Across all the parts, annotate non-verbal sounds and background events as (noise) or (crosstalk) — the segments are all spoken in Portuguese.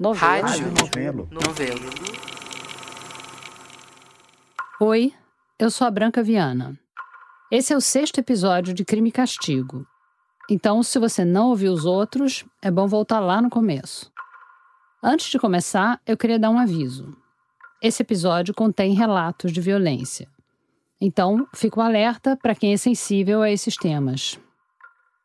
Novelo. Rádio. Novelo. Novelo. Oi, eu sou a Branca Viana. Esse é o sexto episódio de Crime e Castigo. Então, se você não ouviu os outros, é bom voltar lá no começo. Antes de começar, eu queria dar um aviso. Esse episódio contém relatos de violência. Então, fico alerta para quem é sensível a esses temas.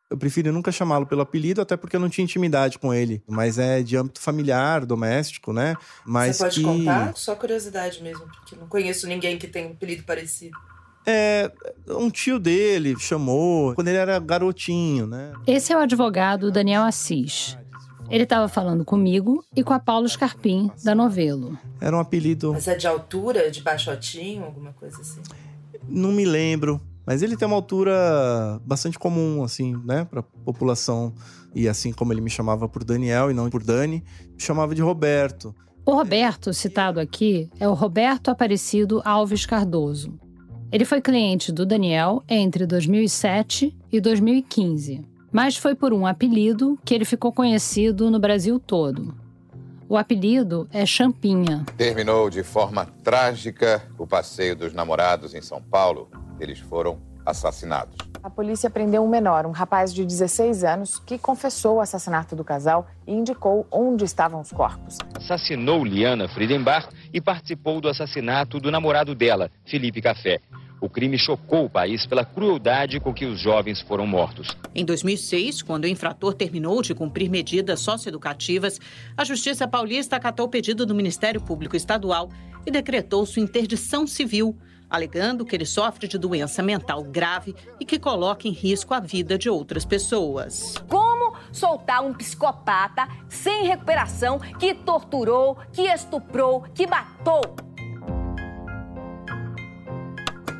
Eu prefiro nunca chamá-lo pelo apelido, até porque eu não tinha intimidade com ele. Mas é de âmbito familiar, doméstico, né? Mas Você pode que... contar? Só curiosidade mesmo, porque não conheço ninguém que tenha um apelido parecido. É, um tio dele chamou quando ele era garotinho, né? Esse é o advogado Daniel Assis. Ele estava falando comigo e com a Paulo Scarpim, da Novelo. Era um apelido, Mas é de altura, de baixotinho, alguma coisa assim? não me lembro. Mas ele tem uma altura bastante comum, assim, né? Pra população. E assim como ele me chamava por Daniel e não por Dani, me chamava de Roberto. O Roberto, citado aqui, é o Roberto Aparecido Alves Cardoso. Ele foi cliente do Daniel entre 2007 e 2015, mas foi por um apelido que ele ficou conhecido no Brasil todo. O apelido é Champinha. Terminou de forma trágica o passeio dos namorados em São Paulo. Eles foram assassinados. A polícia prendeu um menor, um rapaz de 16 anos, que confessou o assassinato do casal e indicou onde estavam os corpos. assassinou Liana Friedenbach e participou do assassinato do namorado dela, Felipe Café. O crime chocou o país pela crueldade com que os jovens foram mortos. Em 2006, quando o infrator terminou de cumprir medidas socioeducativas, a Justiça Paulista acatou o pedido do Ministério Público Estadual e decretou sua interdição civil, alegando que ele sofre de doença mental grave e que coloca em risco a vida de outras pessoas. Como soltar um psicopata sem recuperação que torturou, que estuprou, que matou?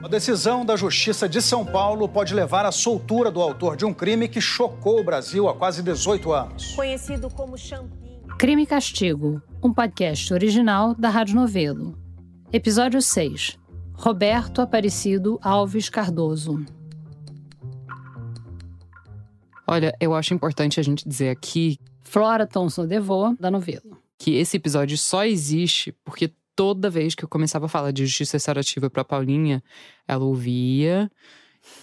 A decisão da Justiça de São Paulo pode levar à soltura do autor de um crime que chocou o Brasil há quase 18 anos. Conhecido como Champinha. Crime e Castigo, um podcast original da Rádio Novelo. Episódio 6. Roberto Aparecido Alves Cardoso. Olha, eu acho importante a gente dizer aqui Flora Thomson Devô, da Novelo. que esse episódio só existe porque toda vez que eu começava a falar de justiça restaurativa pra Paulinha, ela ouvia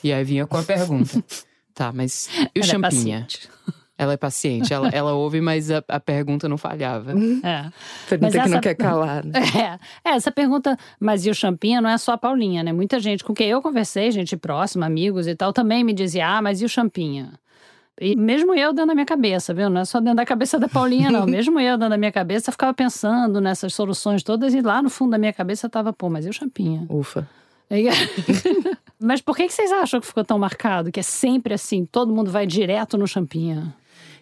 e aí vinha com a pergunta. (laughs) tá, mas e o Ela é Champinha? paciente. ela é paciente, ela, ela ouve, mas a, a pergunta não falhava. É. Pergunta Mas que não essa- quer calar, né? (laughs) É, é, essa pergunta, mas e o Champinha não é só a Paulinha, né? Muita gente com quem eu conversei, gente próxima, amigos e tal, também me dizia, ah, mas e o Champinha? E mesmo eu dentro da minha cabeça, viu? Não é só dentro da cabeça da Paulinha, não. (laughs) mesmo eu dentro da minha cabeça, ficava pensando nessas soluções todas e lá no fundo da minha cabeça tava, pô, mas e o Champinha? Ufa. E- (laughs) mas por que, que vocês acham que ficou tão marcado? Que é sempre assim, todo mundo vai direto no Champinha?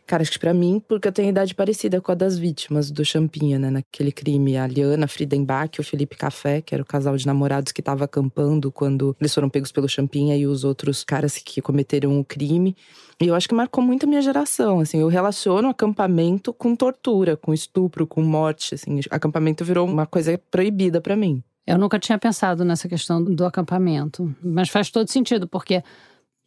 Cara, acho que pra mim, porque eu tenho idade parecida com a das vítimas do Champinha, né? Naquele crime, a Liana Friedenbach e o Felipe Café, que era o casal de namorados que tava acampando quando eles foram pegos pelo Champinha e os outros caras que cometeram o crime. E eu acho que marcou muito a minha geração, assim. Eu relaciono acampamento com tortura, com estupro, com morte, assim. Acampamento virou uma coisa proibida pra mim. Eu nunca tinha pensado nessa questão do acampamento, mas faz todo sentido, porque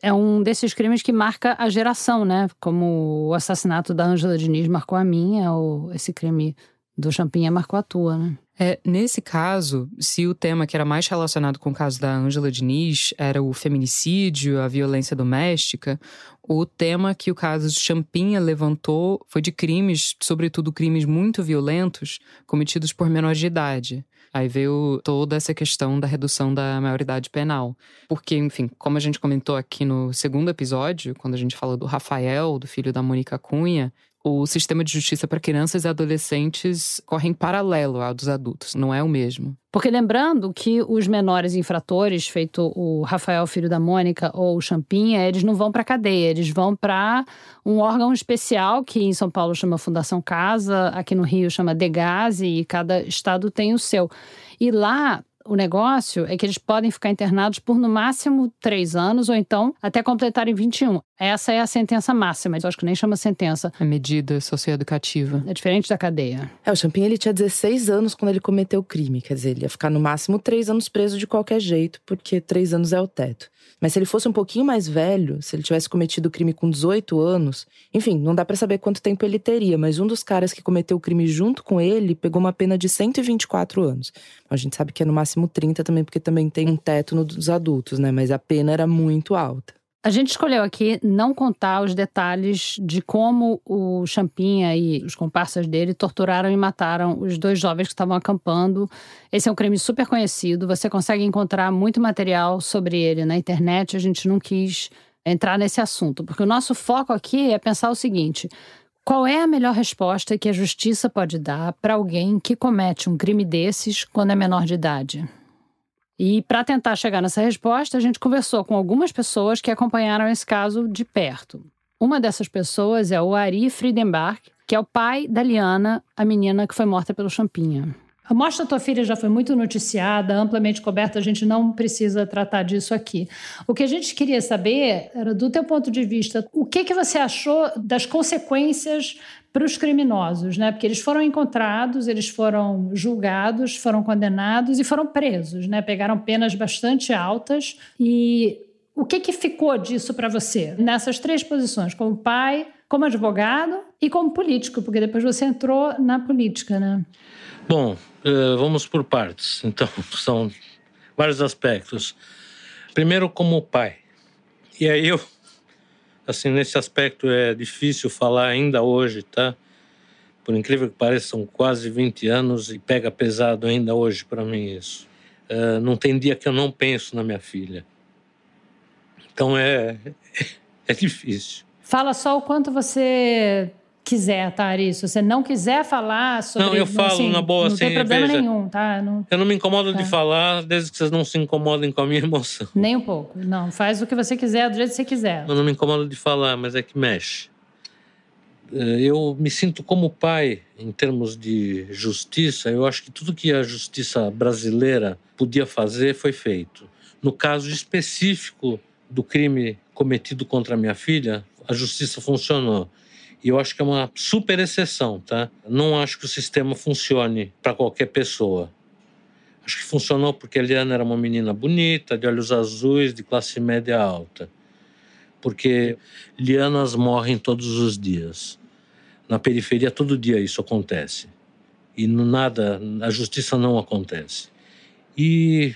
é um desses crimes que marca a geração, né? Como o assassinato da Ângela Diniz marcou a minha, ou esse crime do Champinha marcou a tua, né? É, nesse caso, se o tema que era mais relacionado com o caso da Ângela Diniz era o feminicídio, a violência doméstica, o tema que o caso de Champinha levantou foi de crimes, sobretudo crimes muito violentos, cometidos por menores de idade. Aí veio toda essa questão da redução da maioridade penal. Porque, enfim, como a gente comentou aqui no segundo episódio, quando a gente falou do Rafael, do filho da Mônica Cunha, o sistema de justiça para crianças e adolescentes corre em paralelo ao dos adultos, não é o mesmo. Porque lembrando que os menores infratores, feito o Rafael, filho da Mônica, ou o Champinha, eles não vão para cadeia, eles vão para um órgão especial que em São Paulo chama Fundação Casa, aqui no Rio chama Degase, e cada estado tem o seu. E lá o negócio é que eles podem ficar internados por no máximo três anos ou então até completarem 21. Essa é a sentença máxima. Eu acho que nem chama sentença. É medida socioeducativa. É diferente da cadeia. É, o Champinha ele tinha 16 anos quando ele cometeu o crime. Quer dizer, ele ia ficar no máximo três anos preso de qualquer jeito, porque três anos é o teto. Mas se ele fosse um pouquinho mais velho, se ele tivesse cometido o crime com 18 anos, enfim, não dá para saber quanto tempo ele teria, mas um dos caras que cometeu o crime junto com ele pegou uma pena de 124 anos. A gente sabe que é no máximo 30 também, porque também tem um teto no dos adultos, né? Mas a pena era muito alta. A gente escolheu aqui não contar os detalhes de como o Champinha e os comparsas dele torturaram e mataram os dois jovens que estavam acampando. Esse é um crime super conhecido, você consegue encontrar muito material sobre ele na internet. A gente não quis entrar nesse assunto, porque o nosso foco aqui é pensar o seguinte: qual é a melhor resposta que a justiça pode dar para alguém que comete um crime desses quando é menor de idade? E para tentar chegar nessa resposta, a gente conversou com algumas pessoas que acompanharam esse caso de perto. Uma dessas pessoas é o Ari Friedenbach, que é o pai da Liana, a menina que foi morta pelo Champinha. A morte da tua filha já foi muito noticiada, amplamente coberta, a gente não precisa tratar disso aqui. O que a gente queria saber era, do teu ponto de vista, o que, que você achou das consequências para os criminosos, né? Porque eles foram encontrados, eles foram julgados, foram condenados e foram presos, né? Pegaram penas bastante altas. E o que, que ficou disso para você nessas três posições, como pai, como advogado e como político? Porque depois você entrou na política, né? Bom, uh, vamos por partes. Então, (laughs) são vários aspectos. Primeiro, como pai. E aí eu assim, nesse aspecto é difícil falar ainda hoje, tá? Por incrível que pareça, são quase 20 anos e pega pesado ainda hoje para mim isso. Uh, não tem dia que eu não penso na minha filha. Então é, (laughs) é difícil. Fala só o quanto você quiser, tá, Se você não quiser falar sobre... Não, eu falo assim, na boa, não assim, tem problema veja, nenhum, tá? Não, eu não me incomodo tá. de falar, desde que vocês não se incomodem com a minha emoção. Nem um pouco. Não, faz o que você quiser, do jeito que você quiser. Eu não me incomodo de falar, mas é que mexe. Eh, eu me sinto como pai, em termos de justiça, eu acho que tudo que a justiça brasileira podia fazer foi feito. No caso específico do crime cometido contra a minha filha, a justiça funcionou. E eu acho que é uma super exceção, tá? Não acho que o sistema funcione para qualquer pessoa. Acho que funcionou porque a Eliana era uma menina bonita, de olhos azuis, de classe média alta. Porque lianas morrem todos os dias. Na periferia, todo dia isso acontece. E nada, a justiça não acontece. E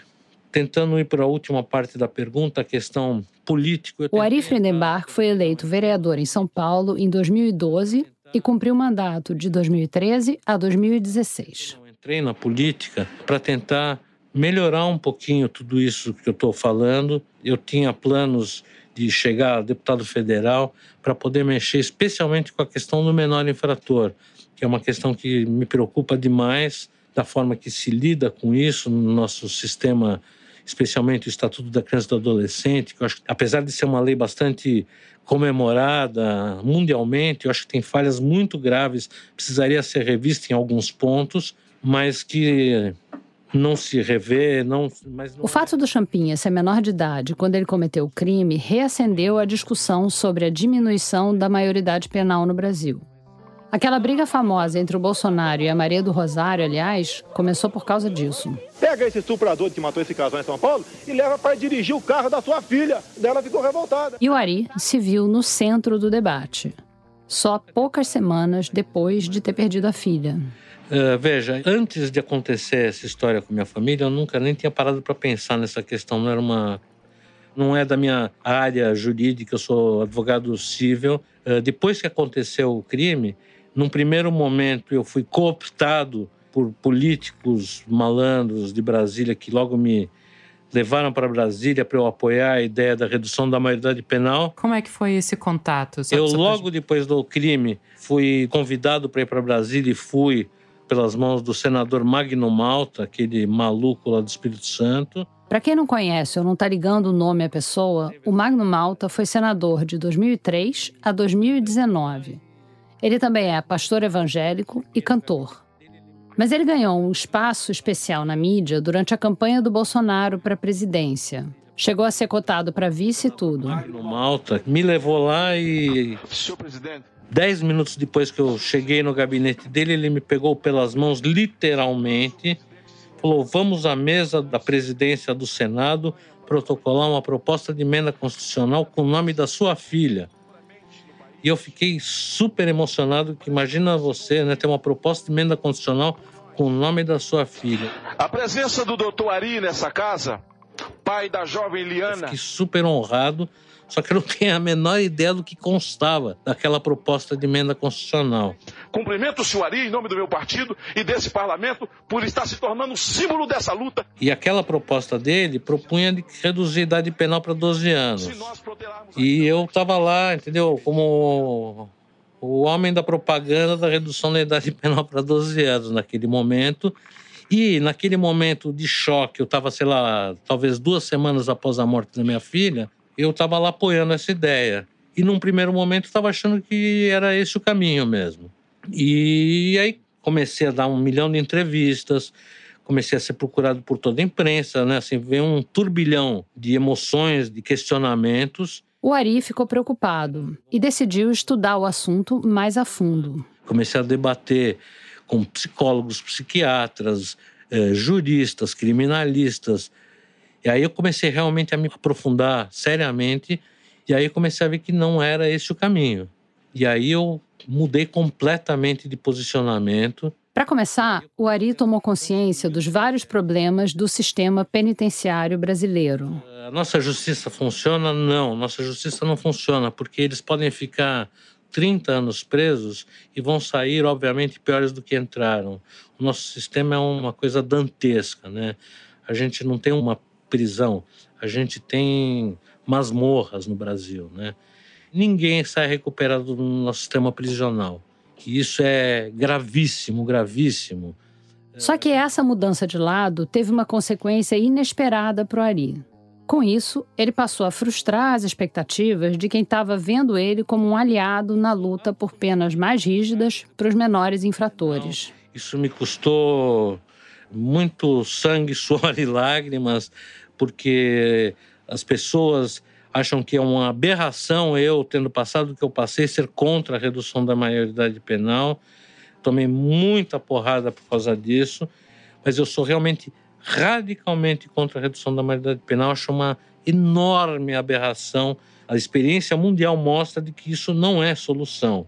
tentando ir para a última parte da pergunta, a questão política. O Ari Friedenbach foi eleito vereador em São Paulo em 2012 e cumpriu o mandato de 2013 a 2016. Eu entrei na política para tentar melhorar um pouquinho tudo isso que eu estou falando. Eu tinha planos de chegar a deputado federal para poder mexer especialmente com a questão do menor infrator, que é uma questão que me preocupa demais da forma que se lida com isso no nosso sistema especialmente o Estatuto da Criança e do Adolescente, que eu acho que, apesar de ser uma lei bastante comemorada mundialmente, eu acho que tem falhas muito graves, precisaria ser revista em alguns pontos, mas que não se revê, não, não... O fato do Champinha ser menor de idade quando ele cometeu o crime reacendeu a discussão sobre a diminuição da maioridade penal no Brasil. Aquela briga famosa entre o Bolsonaro e a Maria do Rosário, aliás, começou por causa disso. Pega esse estuprador que matou esse casal em São Paulo e leva para dirigir o carro da sua filha. Ela ficou revoltada. E o Ari se viu no centro do debate. Só poucas semanas depois de ter perdido a filha. Uh, veja, antes de acontecer essa história com minha família, eu nunca nem tinha parado para pensar nessa questão. Não era uma, não é da minha área jurídica. Eu sou advogado civil. Uh, depois que aconteceu o crime, num primeiro momento, eu fui cooptado por políticos malandros de Brasília que logo me levaram para Brasília para eu apoiar a ideia da redução da maioridade penal. Como é que foi esse contato? eu, logo depois do crime, fui convidado para ir para Brasília e fui pelas mãos do senador Magno Malta, aquele maluco lá do Espírito Santo. Para quem não conhece ou não está ligando o nome à pessoa, o Magno Malta foi senador de 2003 a 2019. Ele também é pastor evangélico e cantor. Mas ele ganhou um espaço especial na mídia durante a campanha do Bolsonaro para a presidência. Chegou a ser cotado para vice e tudo. No Malta, me levou lá e. Senhor presidente. Dez minutos depois que eu cheguei no gabinete dele, ele me pegou pelas mãos, literalmente, falou: Vamos à mesa da presidência do Senado protocolar uma proposta de emenda constitucional com o nome da sua filha. E eu fiquei super emocionado, que imagina você, né, ter uma proposta de emenda constitucional com o nome da sua filha. A presença do doutor Ari nessa casa, pai da jovem Liana. Eu fiquei super honrado, só que eu não tenho a menor ideia do que constava daquela proposta de emenda constitucional. Cumprimento o senhor Ari em nome do meu partido e desse parlamento por estar se tornando símbolo dessa luta. E aquela proposta dele propunha de reduzir a idade penal para 12 anos. E eu estava lá, entendeu? Como o homem da propaganda da redução da idade (laughs) penal para 12 anos naquele momento. E naquele momento de choque, eu estava, sei lá, talvez duas semanas após a morte da minha filha, eu estava lá apoiando essa ideia. E num primeiro momento estava achando que era esse o caminho mesmo. E aí comecei a dar um milhão de entrevistas, comecei a ser procurado por toda a imprensa, né? Assim, veio um turbilhão de emoções, de questionamentos. O Ari ficou preocupado e decidiu estudar o assunto mais a fundo. Comecei a debater com psicólogos, psiquiatras, eh, juristas, criminalistas. E aí eu comecei realmente a me aprofundar seriamente, e aí comecei a ver que não era esse o caminho. E aí eu mudei completamente de posicionamento. Para começar, o Ari tomou consciência dos vários problemas do sistema penitenciário brasileiro. A nossa justiça funciona? Não, nossa justiça não funciona, porque eles podem ficar 30 anos presos e vão sair, obviamente, piores do que entraram. O nosso sistema é uma coisa dantesca, né? A gente não tem uma prisão, a gente tem masmorras no Brasil, né? Ninguém sai recuperado do nosso sistema prisional. E isso é gravíssimo, gravíssimo. Só que essa mudança de lado teve uma consequência inesperada para o Ari. Com isso, ele passou a frustrar as expectativas de quem estava vendo ele como um aliado na luta por penas mais rígidas para os menores infratores. Isso me custou muito sangue, (laughs) suor e lágrimas, porque as pessoas acham que é uma aberração eu, tendo passado o que eu passei, ser contra a redução da maioridade penal. Tomei muita porrada por causa disso, mas eu sou realmente radicalmente contra a redução da maioridade penal. Acho uma enorme aberração. A experiência mundial mostra de que isso não é solução.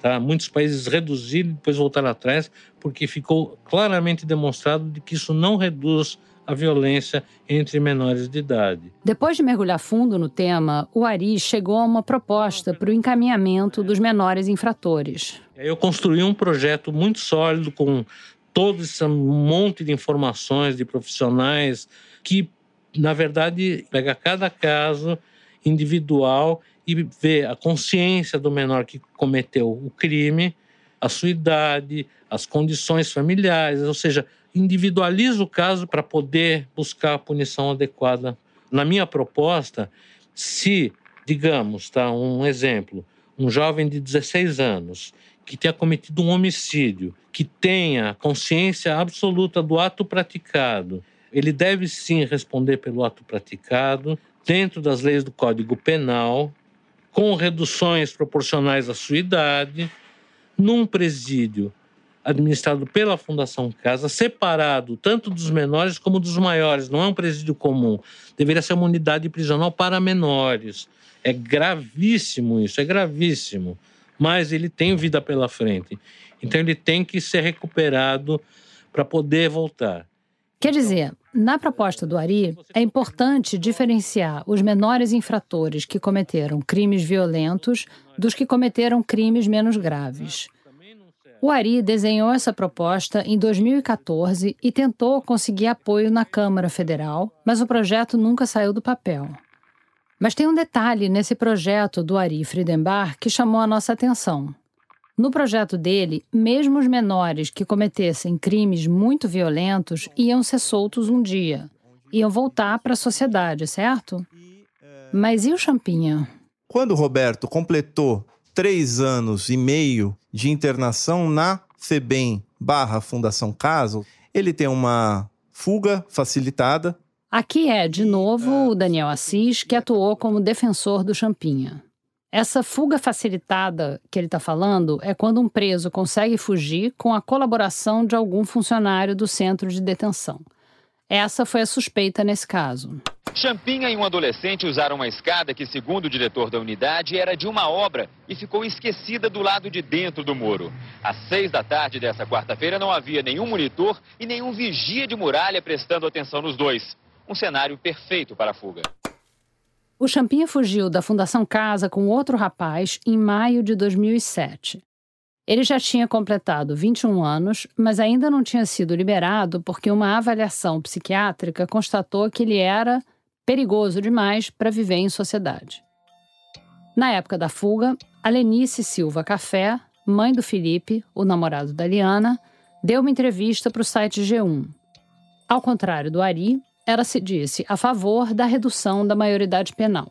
Tá? Muitos países reduziram e depois voltaram atrás porque ficou claramente demonstrado de que isso não reduz a violência entre menores de idade. Depois de mergulhar fundo no tema, o Ari chegou a uma proposta para o encaminhamento dos menores infratores. Eu construí um projeto muito sólido com todo esse monte de informações de profissionais que, na verdade, pega cada caso individual e vê a consciência do menor que cometeu o crime, a sua idade, as condições familiares, ou seja, individualiza o caso para poder buscar a punição adequada. Na minha proposta, se, digamos, tá, um exemplo, um jovem de 16 anos que tenha cometido um homicídio, que tenha consciência absoluta do ato praticado, ele deve sim responder pelo ato praticado, dentro das leis do Código Penal, com reduções proporcionais à sua idade, num presídio administrado pela Fundação Casa, separado tanto dos menores como dos maiores, não é um presídio comum. Deveria ser uma unidade prisional para menores. É gravíssimo isso, é gravíssimo. Mas ele tem vida pela frente. Então ele tem que ser recuperado para poder voltar. Quer dizer, na proposta do Ari, é importante diferenciar os menores infratores que cometeram crimes violentos dos que cometeram crimes menos graves. O Ari desenhou essa proposta em 2014 e tentou conseguir apoio na Câmara Federal, mas o projeto nunca saiu do papel. Mas tem um detalhe nesse projeto do Ari Friedenbach que chamou a nossa atenção. No projeto dele, mesmo os menores que cometessem crimes muito violentos iam ser soltos um dia. Iam voltar para a sociedade, certo? Mas e o Champinha? Quando o Roberto completou três anos e meio de internação na FEBEM barra Fundação Caso, ele tem uma fuga facilitada Aqui é, de novo, o Daniel Assis, que atuou como defensor do Champinha. Essa fuga facilitada que ele está falando é quando um preso consegue fugir com a colaboração de algum funcionário do centro de detenção. Essa foi a suspeita nesse caso. Champinha e um adolescente usaram uma escada que, segundo o diretor da unidade, era de uma obra e ficou esquecida do lado de dentro do muro. Às seis da tarde dessa quarta-feira não havia nenhum monitor e nenhum vigia de muralha prestando atenção nos dois. Um cenário perfeito para a fuga. O Champinha fugiu da Fundação Casa com outro rapaz em maio de 2007. Ele já tinha completado 21 anos, mas ainda não tinha sido liberado porque uma avaliação psiquiátrica constatou que ele era perigoso demais para viver em sociedade. Na época da fuga, a Lenice Silva Café, mãe do Felipe, o namorado da Liana, deu uma entrevista para o site G1. Ao contrário do Ari, ela se disse a favor da redução da maioridade penal.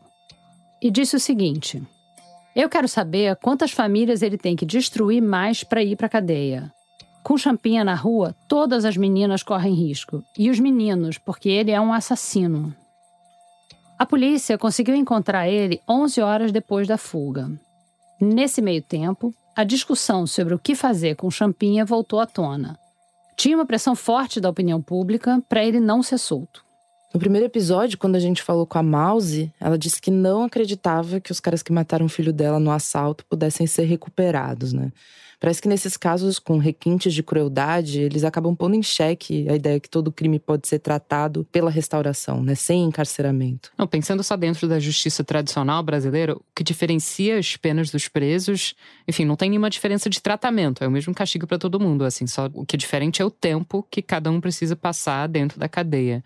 E disse o seguinte: Eu quero saber quantas famílias ele tem que destruir mais para ir para a cadeia. Com champinha na rua, todas as meninas correm risco, e os meninos, porque ele é um assassino. A polícia conseguiu encontrar ele 11 horas depois da fuga. Nesse meio tempo, a discussão sobre o que fazer com Champinha voltou à tona. Tinha uma pressão forte da opinião pública para ele não ser solto. No primeiro episódio, quando a gente falou com a Mouse, ela disse que não acreditava que os caras que mataram o filho dela no assalto pudessem ser recuperados, né? Parece que nesses casos com requintes de crueldade, eles acabam pondo em xeque a ideia que todo crime pode ser tratado pela restauração, né, sem encarceramento. Não, pensando só dentro da justiça tradicional brasileira, o que diferencia as penas dos presos, enfim, não tem nenhuma diferença de tratamento, é o mesmo castigo para todo mundo, assim, só o que é diferente é o tempo que cada um precisa passar dentro da cadeia.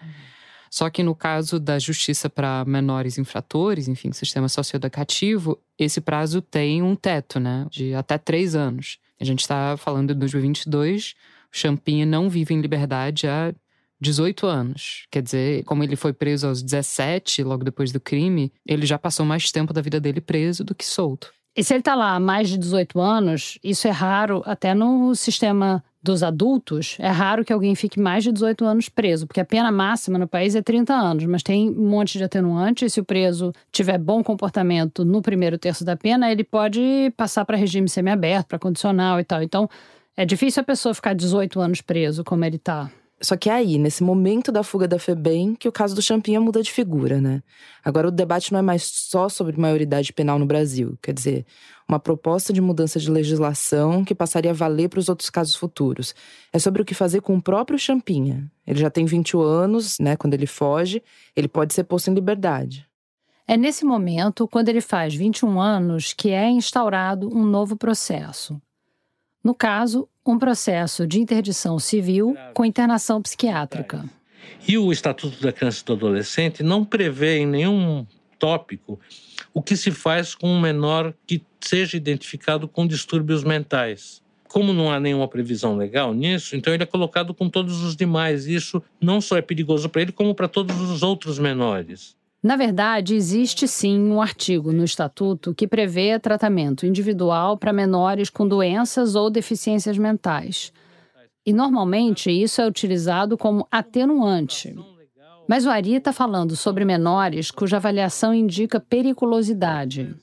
Só que no caso da justiça para menores infratores, enfim, sistema socioeducativo, esse prazo tem um teto, né? De até três anos. A gente está falando de 2022, o Champinha não vive em liberdade há 18 anos. Quer dizer, como ele foi preso aos 17, logo depois do crime, ele já passou mais tempo da vida dele preso do que solto. E se ele está lá há mais de 18 anos, isso é raro até no sistema dos adultos, é raro que alguém fique mais de 18 anos preso, porque a pena máxima no país é 30 anos, mas tem um monte de atenuante. E se o preso tiver bom comportamento no primeiro terço da pena, ele pode passar para regime semiaberto, para condicional e tal. Então, é difícil a pessoa ficar 18 anos preso, como ele está. Só que é aí, nesse momento da fuga da FEBEM, que o caso do Champinha muda de figura, né? Agora o debate não é mais só sobre maioridade penal no Brasil. Quer dizer, uma proposta de mudança de legislação que passaria a valer para os outros casos futuros. É sobre o que fazer com o próprio Champinha. Ele já tem 21 anos, né? Quando ele foge, ele pode ser posto em liberdade. É nesse momento, quando ele faz 21 anos, que é instaurado um novo processo. No caso, um processo de interdição civil com internação psiquiátrica. E o Estatuto da Criança e do Adolescente não prevê em nenhum tópico o que se faz com um menor que seja identificado com distúrbios mentais. Como não há nenhuma previsão legal nisso, então ele é colocado com todos os demais. Isso não só é perigoso para ele, como para todos os outros menores. Na verdade, existe sim um artigo no Estatuto que prevê tratamento individual para menores com doenças ou deficiências mentais. E normalmente isso é utilizado como atenuante. Mas o Ari está falando sobre menores cuja avaliação indica periculosidade.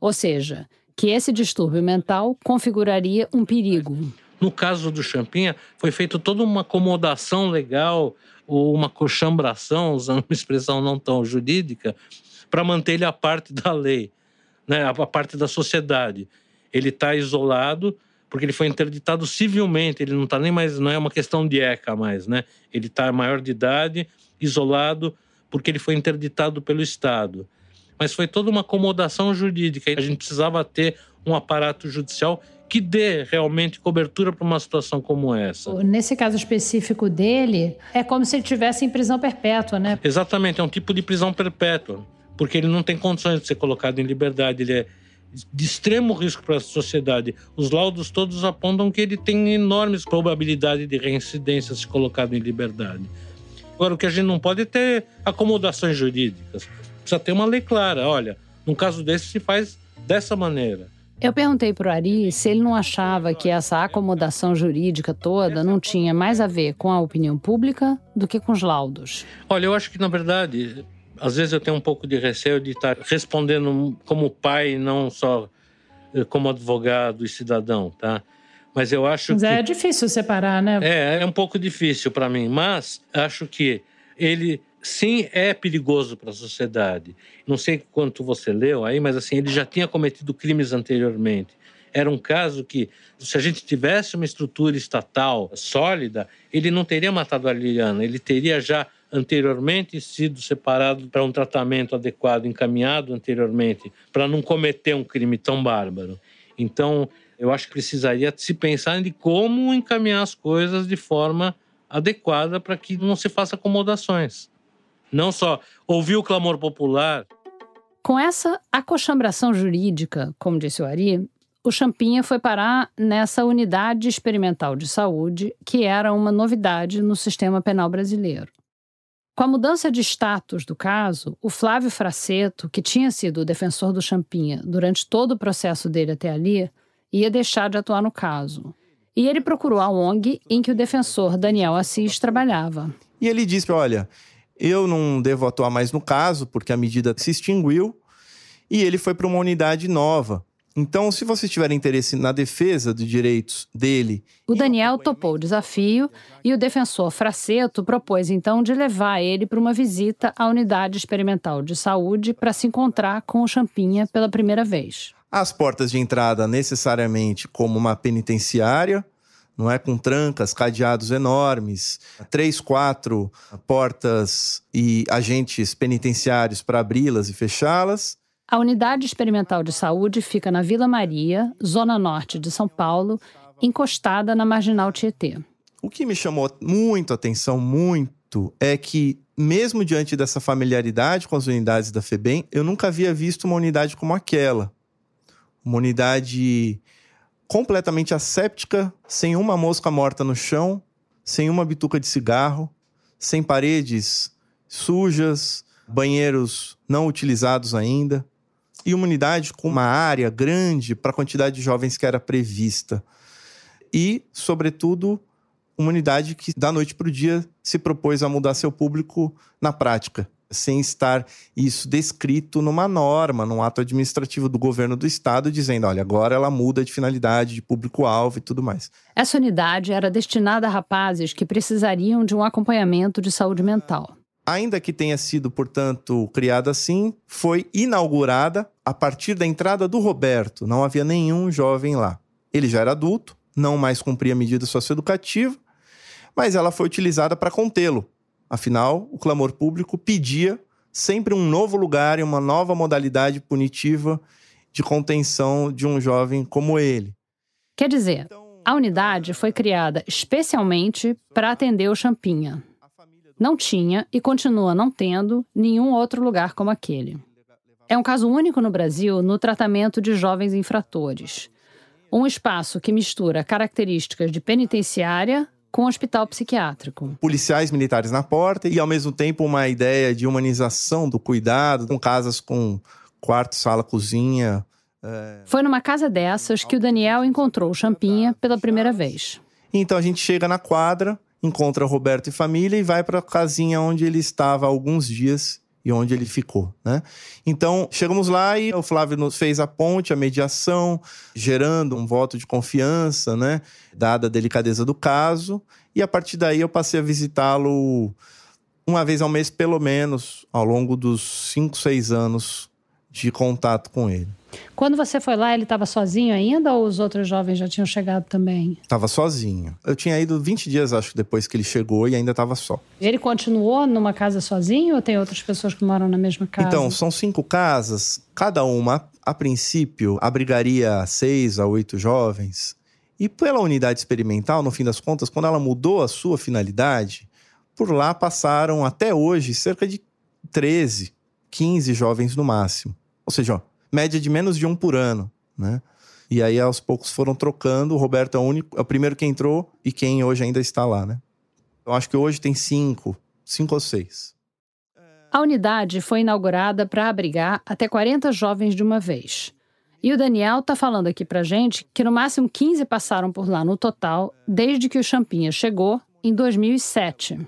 Ou seja, que esse distúrbio mental configuraria um perigo. No caso do Champinha, foi feita toda uma acomodação legal ou uma coxambração, (laughs) usando uma expressão não tão jurídica, para manter ele a parte da lei, né, a parte da sociedade. Ele está isolado porque ele foi interditado civilmente, ele não está nem mais, não é uma questão de ECA mais, né? Ele está maior de idade, isolado, porque ele foi interditado pelo Estado. Mas foi toda uma acomodação jurídica. A gente precisava ter um aparato judicial que dê realmente cobertura para uma situação como essa. Nesse caso específico dele, é como se ele estivesse em prisão perpétua, né? Exatamente, é um tipo de prisão perpétua, porque ele não tem condições de ser colocado em liberdade, ele é de extremo risco para a sociedade. Os laudos todos apontam que ele tem enormes probabilidade de reincidência se colocado em liberdade. Agora, o que a gente não pode é ter acomodações jurídicas. Precisa ter uma lei clara. Olha, num caso desse se faz dessa maneira. Eu perguntei para o Ari se ele não achava que essa acomodação jurídica toda não tinha mais a ver com a opinião pública do que com os laudos. Olha, eu acho que, na verdade, às vezes eu tenho um pouco de receio de estar respondendo como pai, não só eh, como advogado e cidadão, tá? Mas eu acho mas que. é difícil separar, né? É, é um pouco difícil para mim, mas acho que ele sim é perigoso para a sociedade. Não sei quanto você leu aí, mas assim, ele já tinha cometido crimes anteriormente. Era um caso que, se a gente tivesse uma estrutura estatal sólida, ele não teria matado a Liliana, ele teria já anteriormente sido separado para um tratamento adequado, encaminhado anteriormente, para não cometer um crime tão bárbaro. Então, eu acho que precisaria se pensar em como encaminhar as coisas de forma adequada para que não se faça acomodações. Não só ouvir o clamor popular. Com essa acochambração jurídica, como disse o Ari, o Champinha foi parar nessa unidade experimental de saúde, que era uma novidade no sistema penal brasileiro. Com a mudança de status do caso, o Flávio Fraceto, que tinha sido o defensor do Champinha durante todo o processo dele até ali, ia deixar de atuar no caso. E ele procurou a ONG em que o defensor Daniel Assis trabalhava. E ele disse: Olha, eu não devo atuar mais no caso, porque a medida se extinguiu, e ele foi para uma unidade nova. Então, se você tiver interesse na defesa dos direitos dele. O Daniel topou o desafio e o defensor Fraceto propôs então de levar ele para uma visita à unidade experimental de saúde para se encontrar com o Champinha pela primeira vez. As portas de entrada necessariamente como uma penitenciária, não é? Com trancas, cadeados enormes, três, quatro portas e agentes penitenciários para abri-las e fechá-las. A unidade experimental de saúde fica na Vila Maria, zona norte de São Paulo, encostada na marginal Tietê. O que me chamou muito a atenção, muito, é que, mesmo diante dessa familiaridade com as unidades da FEBEM, eu nunca havia visto uma unidade como aquela. Uma unidade completamente asséptica, sem uma mosca morta no chão, sem uma bituca de cigarro, sem paredes sujas, banheiros não utilizados ainda e uma unidade com uma área grande para a quantidade de jovens que era prevista. E, sobretudo, uma unidade que, da noite para o dia, se propôs a mudar seu público na prática, sem estar isso descrito numa norma, num ato administrativo do governo do estado, dizendo: olha, agora ela muda de finalidade, de público-alvo e tudo mais. Essa unidade era destinada a rapazes que precisariam de um acompanhamento de saúde mental ainda que tenha sido, portanto, criada assim, foi inaugurada a partir da entrada do Roberto. Não havia nenhum jovem lá. Ele já era adulto, não mais cumpria medida socioeducativa, mas ela foi utilizada para contê-lo. Afinal, o clamor público pedia sempre um novo lugar e uma nova modalidade punitiva de contenção de um jovem como ele. Quer dizer, a unidade foi criada especialmente para atender o Champinha, não tinha e continua não tendo nenhum outro lugar como aquele. É um caso único no Brasil no tratamento de jovens infratores. Um espaço que mistura características de penitenciária com hospital psiquiátrico. Policiais militares na porta e, ao mesmo tempo, uma ideia de humanização do cuidado, com casas com quarto, sala, cozinha. É... Foi numa casa dessas que o Daniel encontrou o Champinha pela primeira vez. Então a gente chega na quadra, encontra Roberto e família e vai para a casinha onde ele estava há alguns dias e onde ele ficou, né? Então, chegamos lá e o Flávio nos fez a ponte, a mediação, gerando um voto de confiança, né? Dada a delicadeza do caso. E a partir daí eu passei a visitá-lo uma vez ao mês, pelo menos, ao longo dos cinco, seis anos de contato com ele. Quando você foi lá, ele estava sozinho ainda ou os outros jovens já tinham chegado também? Estava sozinho. Eu tinha ido 20 dias, acho, depois que ele chegou e ainda estava só. Ele continuou numa casa sozinho ou tem outras pessoas que moram na mesma casa? Então, são cinco casas, cada uma, a princípio, abrigaria seis a oito jovens. E pela unidade experimental, no fim das contas, quando ela mudou a sua finalidade, por lá passaram até hoje cerca de 13, 15 jovens no máximo. Ou seja, ó, média de menos de um por ano, né? E aí, aos poucos, foram trocando. O Roberto é o, único, é o primeiro que entrou e quem hoje ainda está lá, né? Eu acho que hoje tem cinco, cinco ou seis. A unidade foi inaugurada para abrigar até 40 jovens de uma vez. E o Daniel tá falando aqui pra gente que no máximo 15 passaram por lá no total, desde que o Champinha chegou em 2007.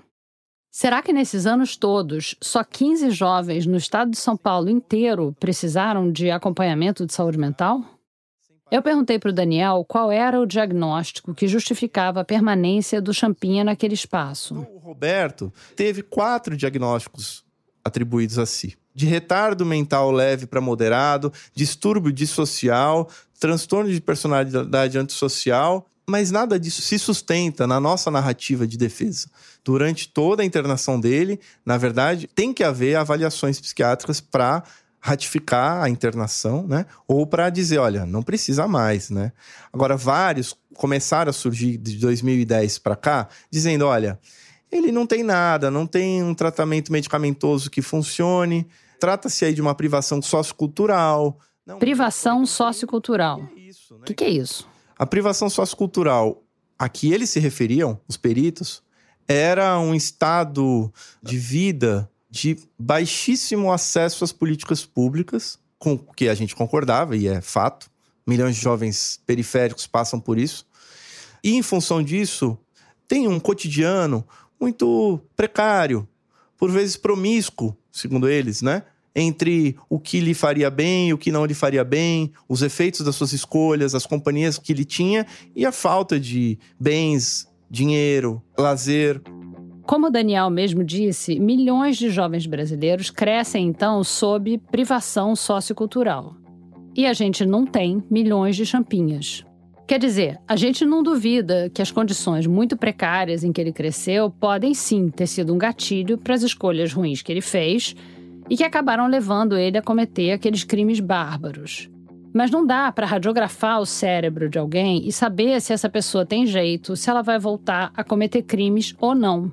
Será que nesses anos todos, só 15 jovens no estado de São Paulo inteiro precisaram de acompanhamento de saúde mental? Eu perguntei para o Daniel qual era o diagnóstico que justificava a permanência do Champinha naquele espaço. O Roberto teve quatro diagnósticos atribuídos a si: de retardo mental leve para moderado, distúrbio dissocial, transtorno de personalidade antissocial, mas nada disso se sustenta na nossa narrativa de defesa. Durante toda a internação dele, na verdade, tem que haver avaliações psiquiátricas para ratificar a internação, né? Ou para dizer, olha, não precisa mais, né? Agora vários começaram a surgir de 2010 para cá, dizendo, olha, ele não tem nada, não tem um tratamento medicamentoso que funcione, trata-se aí de uma privação sociocultural. Não, privação sociocultural. O que, é que, que é isso? A privação sociocultural a que eles se referiam, os peritos, era um estado de vida de baixíssimo acesso às políticas públicas, com o que a gente concordava, e é fato. Milhões de jovens periféricos passam por isso. E, em função disso, tem um cotidiano muito precário, por vezes promíscuo, segundo eles, né? Entre o que lhe faria bem e o que não lhe faria bem, os efeitos das suas escolhas, as companhias que ele tinha e a falta de bens, dinheiro, lazer. Como o Daniel mesmo disse, milhões de jovens brasileiros crescem então sob privação sociocultural. E a gente não tem milhões de champinhas. Quer dizer, a gente não duvida que as condições muito precárias em que ele cresceu podem sim ter sido um gatilho para as escolhas ruins que ele fez e que acabaram levando ele a cometer aqueles crimes bárbaros. Mas não dá para radiografar o cérebro de alguém e saber se essa pessoa tem jeito, se ela vai voltar a cometer crimes ou não.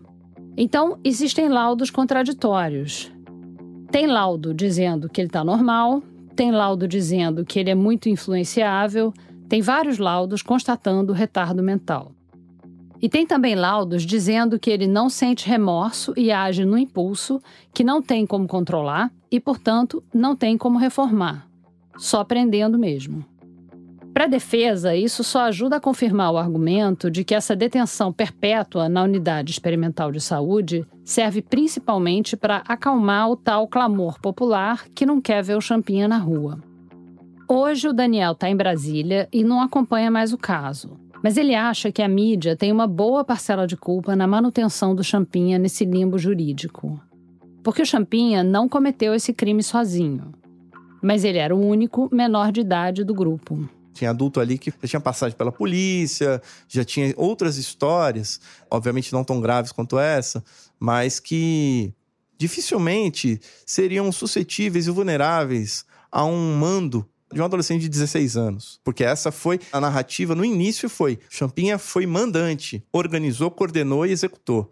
Então, existem laudos contraditórios. Tem laudo dizendo que ele está normal, tem laudo dizendo que ele é muito influenciável, tem vários laudos constatando retardo mental. E tem também laudos dizendo que ele não sente remorso e age no impulso, que não tem como controlar e, portanto, não tem como reformar, só prendendo mesmo. Para a defesa, isso só ajuda a confirmar o argumento de que essa detenção perpétua na unidade experimental de saúde serve principalmente para acalmar o tal clamor popular que não quer ver o Champinha na rua. Hoje o Daniel está em Brasília e não acompanha mais o caso. Mas ele acha que a mídia tem uma boa parcela de culpa na manutenção do Champinha nesse limbo jurídico. Porque o Champinha não cometeu esse crime sozinho. Mas ele era o único menor de idade do grupo. Tinha adulto ali que já tinha passagem pela polícia, já tinha outras histórias, obviamente não tão graves quanto essa, mas que dificilmente seriam suscetíveis e vulneráveis a um mando de um adolescente de 16 anos. Porque essa foi a narrativa no início foi, Champinha foi mandante, organizou, coordenou e executou.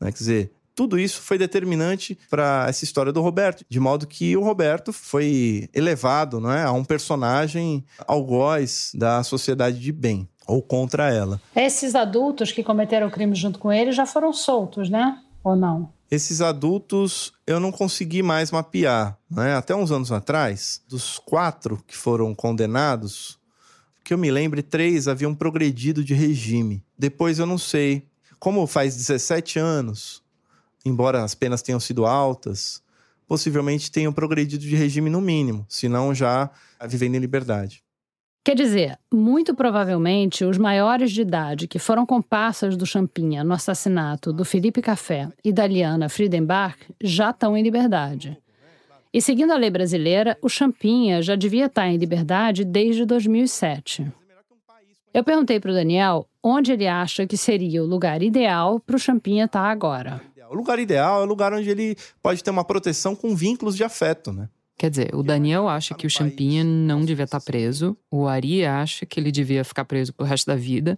Né? Quer dizer, tudo isso foi determinante para essa história do Roberto, de modo que o Roberto foi elevado não é, a um personagem algoz da sociedade de bem, ou contra ela. Esses adultos que cometeram o crime junto com ele já foram soltos, né? Ou não? Esses adultos eu não consegui mais mapear. Né? Até uns anos atrás, dos quatro que foram condenados, que eu me lembre, três haviam progredido de regime. Depois eu não sei. Como faz 17 anos, embora as penas tenham sido altas, possivelmente tenham progredido de regime no mínimo, se não já vivendo em liberdade. Quer dizer, muito provavelmente os maiores de idade que foram comparsas do Champinha no assassinato do Felipe Café e da Liana Friedenbach já estão em liberdade. E seguindo a lei brasileira, o Champinha já devia estar em liberdade desde 2007. Eu perguntei para o Daniel onde ele acha que seria o lugar ideal para o Champinha estar agora. O lugar ideal é o lugar onde ele pode ter uma proteção com vínculos de afeto, né? Quer dizer, o Daniel acha que o Champinha não devia estar preso, o Ari acha que ele devia ficar preso pro resto da vida,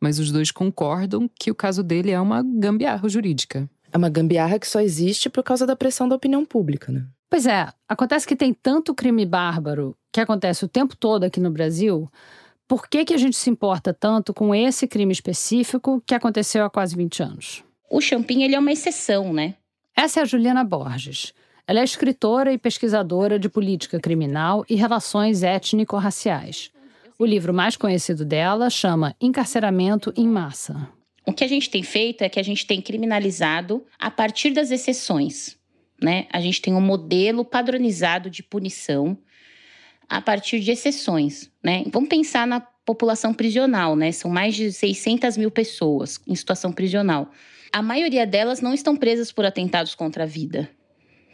mas os dois concordam que o caso dele é uma gambiarra jurídica. É uma gambiarra que só existe por causa da pressão da opinião pública, né? Pois é, acontece que tem tanto crime bárbaro que acontece o tempo todo aqui no Brasil. Por que, que a gente se importa tanto com esse crime específico que aconteceu há quase 20 anos? o Champinha ele é uma exceção, né? Essa é a Juliana Borges. Ela é escritora e pesquisadora de política criminal e relações étnico-raciais. O livro mais conhecido dela chama Encarceramento em Massa. O que a gente tem feito é que a gente tem criminalizado a partir das exceções. Né? A gente tem um modelo padronizado de punição a partir de exceções. Né? Vamos pensar na população prisional, né? São mais de 600 mil pessoas em situação prisional. A maioria delas não estão presas por atentados contra a vida,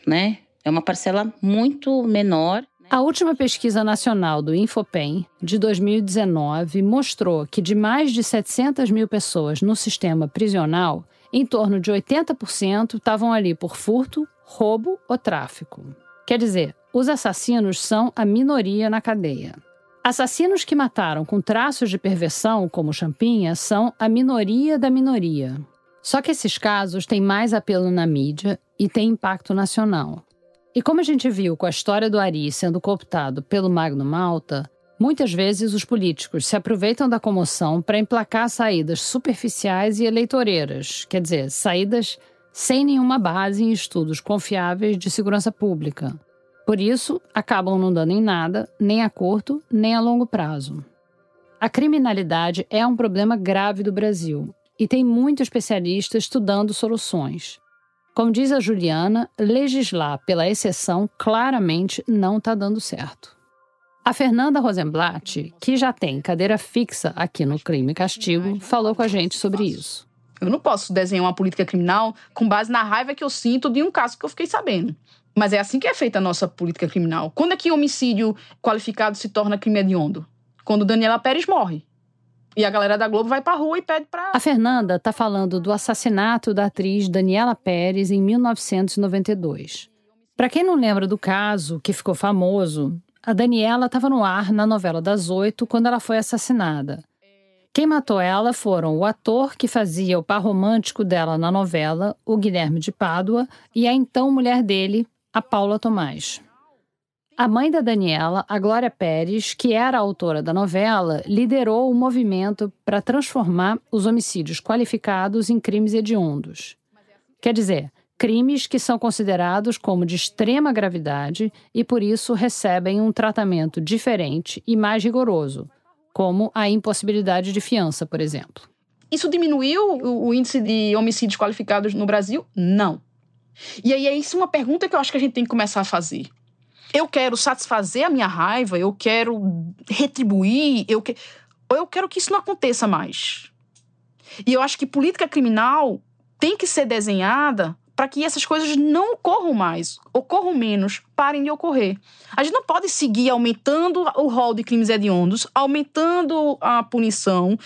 né? É uma parcela muito menor. A última pesquisa nacional do Infopem, de 2019, mostrou que de mais de 700 mil pessoas no sistema prisional, em torno de 80% estavam ali por furto, roubo ou tráfico. Quer dizer, os assassinos são a minoria na cadeia. Assassinos que mataram com traços de perversão, como Champinha, são a minoria da minoria. Só que esses casos têm mais apelo na mídia e têm impacto nacional. E como a gente viu com a história do Ari sendo cooptado pelo Magno Malta, muitas vezes os políticos se aproveitam da comoção para emplacar saídas superficiais e eleitoreiras, quer dizer, saídas sem nenhuma base em estudos confiáveis de segurança pública. Por isso, acabam não dando em nada, nem a curto, nem a longo prazo. A criminalidade é um problema grave do Brasil e tem muito especialista estudando soluções. Como diz a Juliana, legislar pela exceção claramente não está dando certo. A Fernanda Rosenblatt, que já tem cadeira fixa aqui no Crime e Castigo, falou com a gente sobre isso. Eu não posso desenhar uma política criminal com base na raiva que eu sinto de um caso que eu fiquei sabendo. Mas é assim que é feita a nossa política criminal. Quando é que homicídio qualificado se torna crime hediondo? Quando Daniela Pérez morre. E a galera da Globo vai pra rua e pede pra. A Fernanda tá falando do assassinato da atriz Daniela Pérez em 1992. Para quem não lembra do caso, que ficou famoso, a Daniela estava no ar na novela das oito quando ela foi assassinada. Quem matou ela foram o ator que fazia o par romântico dela na novela, o Guilherme de Pádua, e a então mulher dele, a Paula Tomás. A mãe da Daniela, a Glória Pérez, que era a autora da novela, liderou o movimento para transformar os homicídios qualificados em crimes hediondos. Quer dizer, crimes que são considerados como de extrema gravidade e por isso recebem um tratamento diferente e mais rigoroso, como a impossibilidade de fiança, por exemplo. Isso diminuiu o índice de homicídios qualificados no Brasil? Não. E aí é isso uma pergunta que eu acho que a gente tem que começar a fazer eu quero satisfazer a minha raiva, eu quero retribuir, eu que... eu quero que isso não aconteça mais. E eu acho que política criminal tem que ser desenhada para que essas coisas não ocorram mais, ocorram menos, parem de ocorrer. A gente não pode seguir aumentando o rol de crimes hediondos, aumentando a punição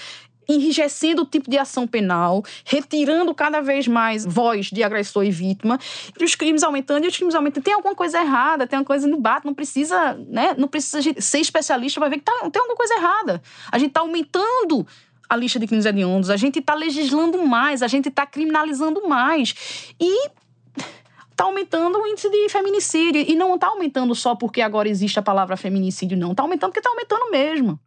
enrijecendo o tipo de ação penal, retirando cada vez mais voz de agressor e vítima, e os crimes aumentando e os crimes aumentando. Tem alguma coisa errada, tem uma coisa no bate, não precisa, né? Não precisa ser especialista para ver que tá, tem alguma coisa errada. A gente está aumentando a lista de crimes hediondos, a gente está legislando mais, a gente está criminalizando mais. E está aumentando o índice de feminicídio. E não está aumentando só porque agora existe a palavra feminicídio, não. Está aumentando porque está aumentando mesmo.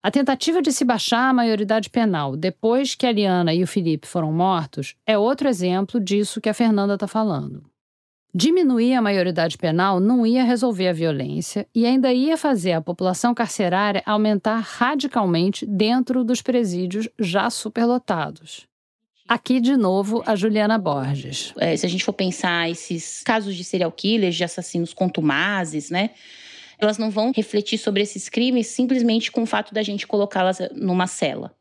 A tentativa de se baixar a maioridade penal depois que a Liana e o Felipe foram mortos é outro exemplo disso que a Fernanda está falando. Diminuir a maioridade penal não ia resolver a violência e ainda ia fazer a população carcerária aumentar radicalmente dentro dos presídios já superlotados. Aqui, de novo, a Juliana Borges. É, se a gente for pensar esses casos de serial killers, de assassinos contumazes, né? Elas não vão refletir sobre esses crimes simplesmente com o fato da gente colocá-las numa cela.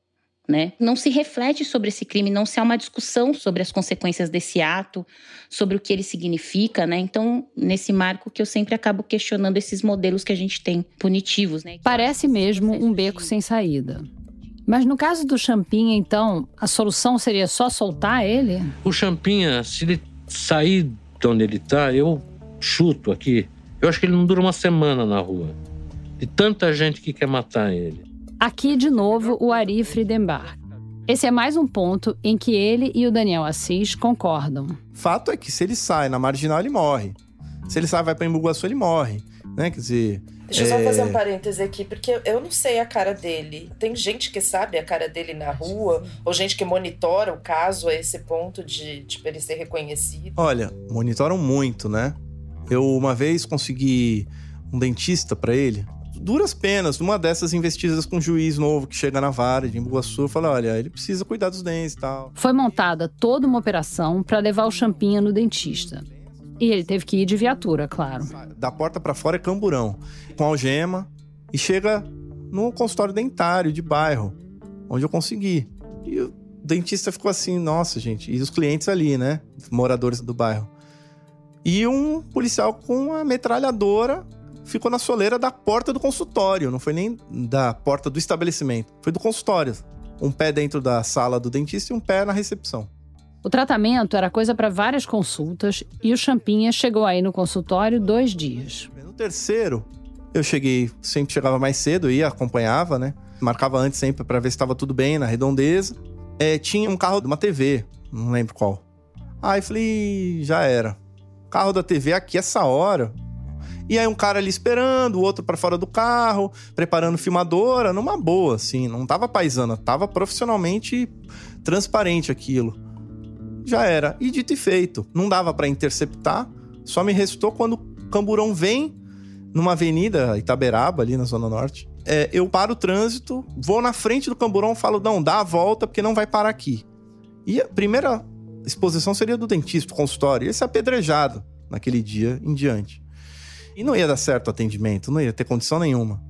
Né? Não se reflete sobre esse crime, não se há uma discussão sobre as consequências desse ato, sobre o que ele significa, né? Então, nesse marco que eu sempre acabo questionando esses modelos que a gente tem punitivos, né? Parece mesmo um beco sem saída. Mas no caso do Champinha, então, a solução seria só soltar ele? O Champinha, se ele sair de onde ele está, eu chuto aqui, eu acho que ele não dura uma semana na rua. De tanta gente que quer matar ele. Aqui, de novo, o Ari Friedenbach. Esse é mais um ponto em que ele e o Daniel Assis concordam. Fato é que se ele sai na marginal, ele morre. Se ele sai vai para Embu-Guaçu, ele morre. Né? Quer dizer. Deixa eu só fazer um parêntese aqui, porque eu não sei a cara dele. Tem gente que sabe a cara dele na rua, ou gente que monitora o caso a esse ponto de tipo, ele ser reconhecido. Olha, monitoram muito, né? Eu uma vez consegui um dentista para ele, duras penas, numa dessas investidas com um juiz novo que chega na vara de Embu-Guaçu, eu falei, olha, ele precisa cuidar dos dentes e tal. Foi montada toda uma operação para levar o Champinha no dentista. E ele teve que ir de viatura, claro. Da porta para fora é camburão, com algema, e chega no consultório dentário de bairro, onde eu consegui. E o dentista ficou assim, nossa, gente, e os clientes ali, né? Moradores do bairro. E um policial com uma metralhadora ficou na soleira da porta do consultório, não foi nem da porta do estabelecimento, foi do consultório. Um pé dentro da sala do dentista e um pé na recepção. O tratamento era coisa para várias consultas e o Champinha chegou aí no consultório dois dias. No terceiro, eu cheguei, sempre chegava mais cedo, ia, acompanhava, né? Marcava antes sempre para ver se estava tudo bem na redondeza. É, tinha um carro de uma TV, não lembro qual. Aí falei, já era. Carro da TV aqui essa hora. E aí um cara ali esperando, o outro para fora do carro, preparando filmadora, numa boa, assim, não tava paisana, tava profissionalmente transparente aquilo. Já era. E dito e feito, não dava para interceptar, só me restou quando o camburão vem numa avenida Itaberaba, ali na Zona Norte. É, eu paro o trânsito, vou na frente do camburão falo, não, dá a volta, porque não vai parar aqui. E a primeira exposição seria do dentista, consultório. Esse apedrejado naquele dia em diante. E não ia dar certo o atendimento, não ia ter condição nenhuma.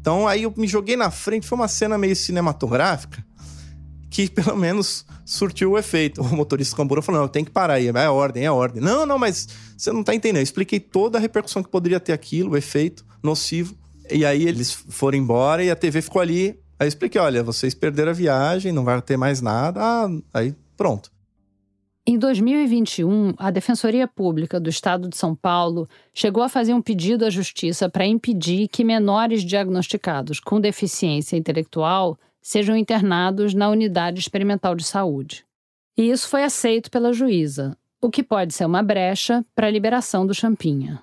Então aí eu me joguei na frente, foi uma cena meio cinematográfica que pelo menos surtiu o efeito. O motorista camburão falou: não, tem que parar aí, é ordem, é ordem. Não, não, mas você não tá entendendo. Eu expliquei toda a repercussão que poderia ter aquilo, o efeito nocivo. E aí eles foram embora e a TV ficou ali. Aí eu expliquei: olha, vocês perderam a viagem, não vai ter mais nada. Ah, aí pronto. Em 2021, a Defensoria Pública do Estado de São Paulo chegou a fazer um pedido à Justiça para impedir que menores diagnosticados com deficiência intelectual sejam internados na Unidade Experimental de Saúde. E isso foi aceito pela juíza, o que pode ser uma brecha para a liberação do Champinha.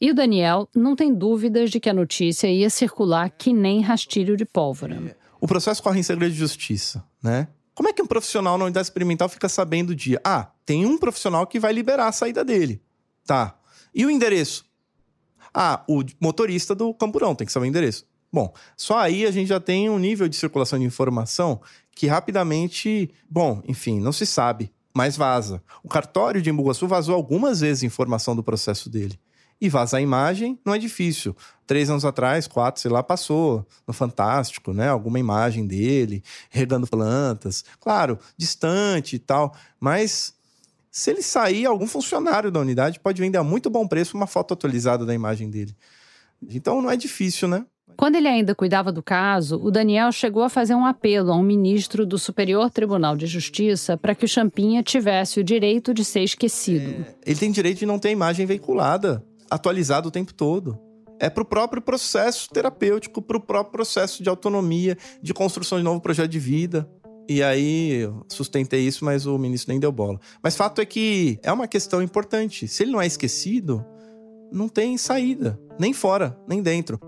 E o Daniel não tem dúvidas de que a notícia ia circular que nem rastilho de pólvora. O processo corre em segredo de justiça, né? Como é que um profissional na unidade experimental fica sabendo o dia? Ah, tem um profissional que vai liberar a saída dele. Tá. E o endereço? Ah, o motorista do camburão tem que saber o endereço. Bom, só aí a gente já tem um nível de circulação de informação que rapidamente, bom, enfim, não se sabe, mas vaza. O cartório de Embu-Guaçu vazou algumas vezes informação do processo dele. E vazar a imagem não é difícil. Três anos atrás, quatro, sei lá, passou no Fantástico, né? Alguma imagem dele regando plantas. Claro, distante e tal. Mas se ele sair, algum funcionário da unidade pode vender a muito bom preço uma foto atualizada da imagem dele. Então não é difícil, né? Quando ele ainda cuidava do caso, o Daniel chegou a fazer um apelo a um ministro do Superior Tribunal de Justiça para que o Champinha tivesse o direito de ser esquecido. É, ele tem direito de não ter imagem veiculada atualizado o tempo todo. É para o próprio processo terapêutico, para o próprio processo de autonomia, de construção de novo projeto de vida. E aí, sustentei isso, mas o ministro nem deu bola. Mas fato é que é uma questão importante. Se ele não é esquecido, não tem saída, nem fora, nem dentro.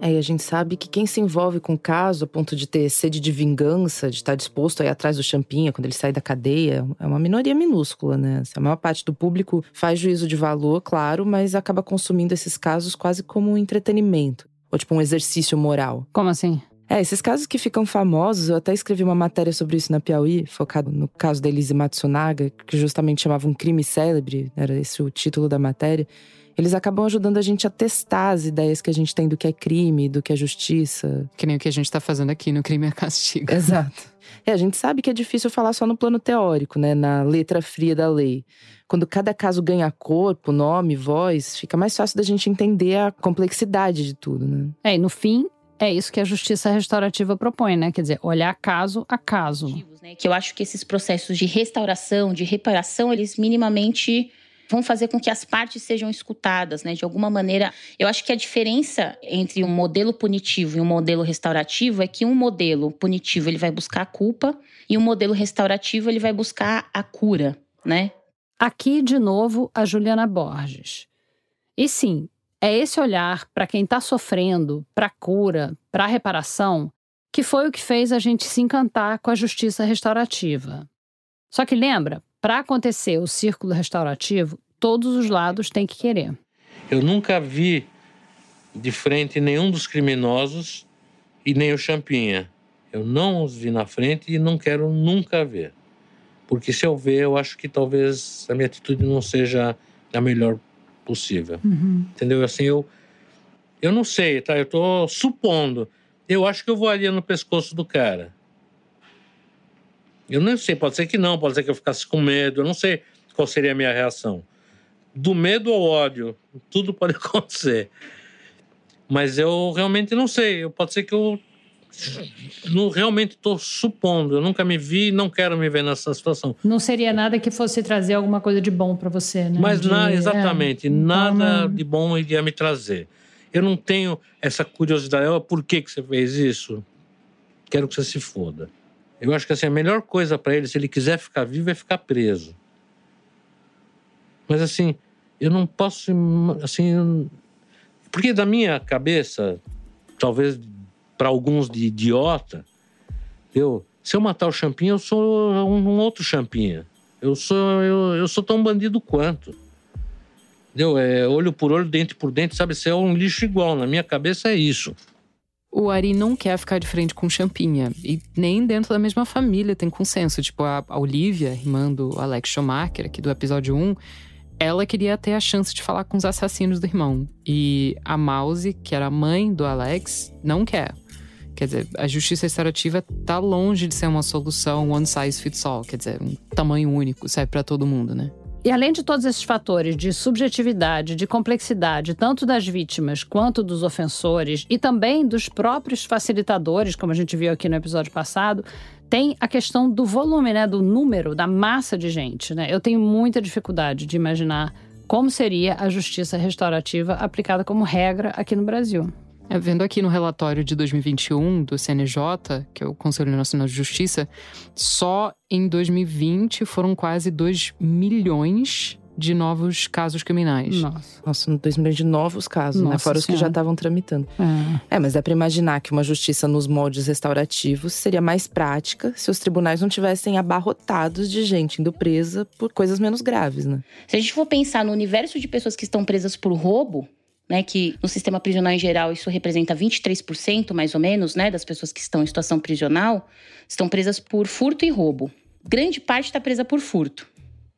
É, e a gente sabe que quem se envolve com o caso a ponto de ter sede de vingança, de estar disposto a ir atrás do Champinha quando ele sai da cadeia, é uma minoria minúscula, né? A maior parte do público faz juízo de valor, claro, mas acaba consumindo esses casos quase como um entretenimento. Ou tipo um exercício moral. Como assim? É, esses casos que ficam famosos, eu até escrevi uma matéria sobre isso na Piauí, focado no caso da Elise Matsunaga, que justamente chamava Um Crime Célebre, era esse o título da matéria eles acabam ajudando a gente a testar as ideias que a gente tem do que é crime, do que é justiça. Que nem o que a gente está fazendo aqui no Crime é Castigo. Exato. É, a gente sabe que é difícil falar só no plano teórico, né? Na letra fria da lei. Quando cada caso ganha corpo, nome, voz, fica mais fácil da gente entender a complexidade de tudo, né? É, e no fim, é isso que a justiça restaurativa propõe, né? Quer dizer, olhar caso a caso. Né? Que eu acho que esses processos de restauração, de reparação, eles minimamente vão fazer com que as partes sejam escutadas, né? De alguma maneira, eu acho que a diferença entre um modelo punitivo e um modelo restaurativo é que um modelo punitivo ele vai buscar a culpa e um modelo restaurativo ele vai buscar a cura, né? Aqui de novo a Juliana Borges. E sim, é esse olhar para quem está sofrendo, para a cura, para a reparação, que foi o que fez a gente se encantar com a justiça restaurativa. Só que lembra, para acontecer o círculo restaurativo, todos os lados têm que querer. Eu nunca vi de frente nenhum dos criminosos e nem o Champinha. Eu não os vi na frente e não quero nunca ver. Porque se eu ver, eu acho que talvez a minha atitude não seja a melhor possível. Uhum. Entendeu? Assim, eu, eu não sei, tá? Eu tô supondo. Eu acho que eu vou ali no pescoço do cara. Eu não sei, pode ser que não, pode ser que eu ficasse com medo, eu não sei qual seria a minha reação. Do medo ao ódio, tudo (laughs) pode acontecer. Mas eu realmente não sei. Pode ser que eu não, realmente estou supondo. Eu nunca me vi e não quero me ver nessa situação. Não seria nada que fosse trazer alguma coisa de bom para você, né? Mas de, na, exatamente, é, nada então, de bom iria me trazer. Eu não tenho essa curiosidade. Oh, por que, que você fez isso? Quero que você se foda. Eu acho que assim, a melhor coisa para ele, se ele quiser ficar vivo, é ficar preso. Mas assim, eu não posso. Assim, porque da minha cabeça, talvez para alguns de idiota, eu, se eu matar o Champinha, eu sou um, outro Champinha. Eu sou, eu, eu sou tão bandido quanto. Entendeu? É olho por olho, dente por dente, sabe? Você é um lixo igual. Na minha cabeça é isso. O Ari não quer ficar de frente com Champinha. E nem dentro da mesma família tem consenso. Tipo, a, Olivia, irmã do Alex Schumacher, aqui do episódio 1, ela queria ter a chance de falar com os assassinos do irmão. E a Mouse, que era a mãe do Alex, não quer. Quer dizer, a justiça restaurativa tá longe de ser uma solução one size fits all, quer dizer, um tamanho único, serve para todo mundo, né? E além de todos esses fatores de subjetividade, de complexidade, tanto das vítimas quanto dos ofensores e também dos próprios facilitadores, como a gente viu aqui no episódio passado, tem a questão do volume, né, do número, da massa de gente, né? Eu tenho muita dificuldade de imaginar como seria a justiça restaurativa aplicada como regra aqui no Brasil. É, vendo aqui no relatório de 2021 do CNJ, que é o Conselho Nacional de Justiça, só em 2020 foram quase 2 milhões de novos casos criminais. Nossa. Nossa, 2 milhões de novos casos, né? Nossa Fora os que já Senhora. estavam tramitando. É. É, mas dá pra imaginar que uma justiça nos moldes restaurativos seria mais prática se os tribunais não tivessem abarrotados de gente indo presa por coisas menos graves, né? Se a gente for pensar no universo de pessoas que estão presas por roubo, né, que no sistema prisional em geral isso representa 23% mais ou menos, né, das pessoas que estão em situação prisional, estão presas por furto e roubo. Grande parte está presa por furto.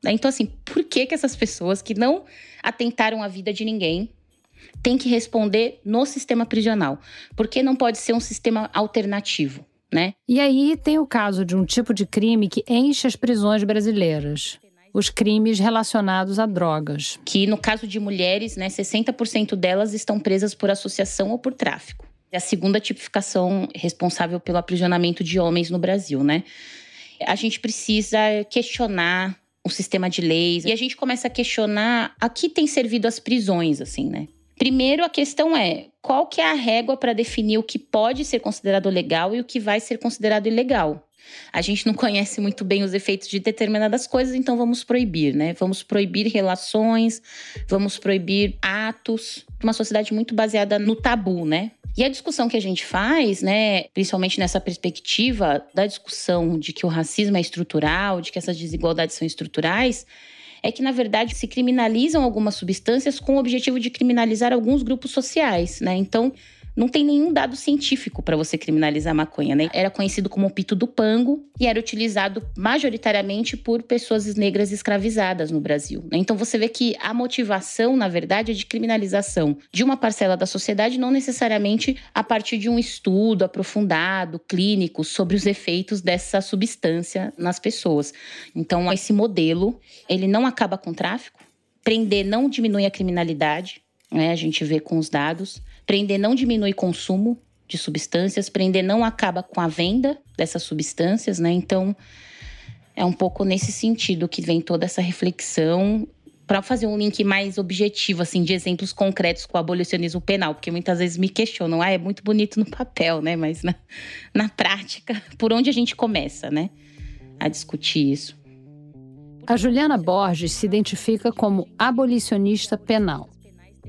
né? Então assim, por que que essas pessoas que não atentaram à vida de ninguém têm que responder no sistema prisional? Por que não pode ser um sistema alternativo, né? E aí tem o caso de um tipo de crime que enche as prisões brasileiras. Os crimes relacionados a drogas. que no caso de mulheres, né, 60% delas estão presas por associação ou por tráfico. É a segunda tipificação responsável pelo aprisionamento de homens no Brasil, né? A gente precisa questionar o sistema de leis e a gente começa a questionar a que tem servido as prisões, assim, né? Primeiro, a questão é qual que é a régua para definir o que pode ser considerado legal e o que vai ser considerado ilegal. A gente não conhece muito bem os efeitos de determinadas coisas, então vamos proibir, né? Vamos proibir relações, vamos proibir atos. Uma sociedade muito baseada no tabu, né? E a discussão que a gente faz, né, principalmente nessa perspectiva da discussão de que o racismo é estrutural, de que essas desigualdades são estruturais, é que, na verdade, se criminalizam algumas substâncias com o objetivo de criminalizar alguns grupos sociais, né? Então, não tem nenhum dado científico para você criminalizar a maconha, né? Era conhecido como o pito do pango e era utilizado majoritariamente por pessoas negras escravizadas no Brasil. né? Então você vê que a motivação, na verdade, é de criminalização de uma parcela da sociedade, não necessariamente a partir de um estudo aprofundado, clínico, sobre os efeitos dessa substância nas pessoas. Então esse modelo, ele não acaba com o tráfico, prender não diminui a criminalidade, né? A gente vê com os dados. Prender não diminui consumo de substâncias, prender não acaba com a venda dessas substâncias, né? Então, é um pouco nesse sentido que vem toda essa reflexão para fazer um link mais objetivo, assim, de exemplos concretos com o abolicionismo penal, porque muitas vezes me questionam, ah, é muito bonito no papel, né? Mas na, (laughs) na prática, (laughs) por onde a gente começa, né? A discutir isso. A Juliana Borges se identifica como abolicionista penal.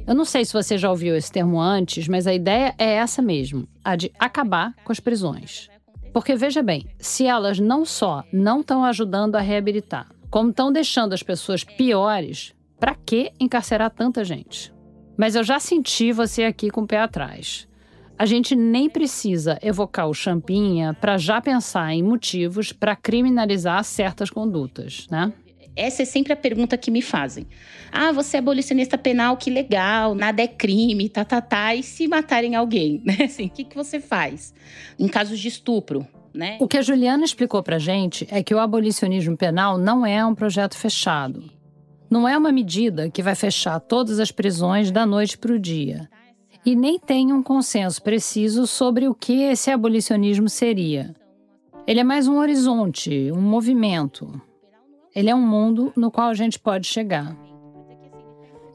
Eu não sei se você já ouviu esse termo antes, mas a ideia é essa mesmo: a de acabar com as prisões. Porque veja bem, se elas não só não estão ajudando a reabilitar, como estão deixando as pessoas piores, Para que encarcerar tanta gente? Mas eu já senti você aqui com o pé atrás. A gente nem precisa evocar o champinha para já pensar em motivos para criminalizar certas condutas, né? Essa é sempre a pergunta que me fazem. Ah, você é abolicionista penal, que legal, nada é crime, tá, tá, tá. E se matarem alguém, né? (laughs) Assim, o que, que você faz? Em casos de estupro, né? O que a Juliana explicou pra gente é que o abolicionismo penal não é um projeto fechado. Não é uma medida que vai fechar todas as prisões da noite para o dia. E nem tem um consenso preciso sobre o que esse abolicionismo seria. Ele é mais um horizonte, um movimento. Ele é um mundo no qual a gente pode chegar.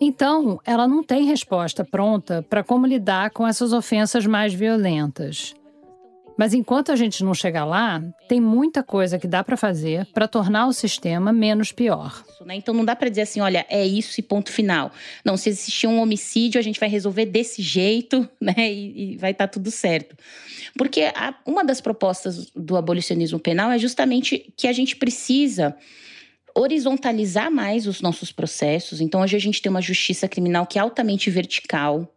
Então, ela não tem resposta pronta para como lidar com essas ofensas mais violentas. Mas enquanto a gente não chegar lá, tem muita coisa que dá para fazer para tornar o sistema menos pior. Né? Então não dá para dizer assim, olha, é isso e ponto final. Não, se existir um homicídio, a gente vai resolver desse jeito, (laughs) né? E, e vai estar tá tudo certo. Porque a, uma das propostas do abolicionismo penal é justamente que a gente precisa horizontalizar mais os nossos processos. Então, hoje a gente tem uma justiça criminal que é altamente vertical,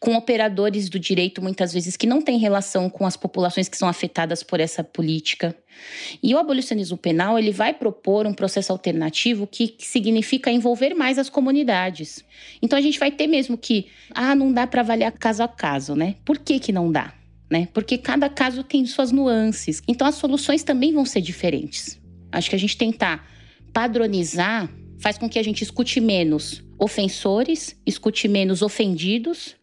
com operadores do direito muitas vezes que não têm relação com as populações que são afetadas por essa política. E o abolicionismo penal, ele vai propor um processo alternativo que significa envolver mais as comunidades. Então a gente vai ter mesmo que, ah, não dá para avaliar caso a caso, né? Por que que não dá? Né? Porque cada caso tem suas nuances. Então as soluções também vão ser diferentes. Acho que a gente tentar padronizar faz com que a gente escute menos ofensores, escute menos ofendidos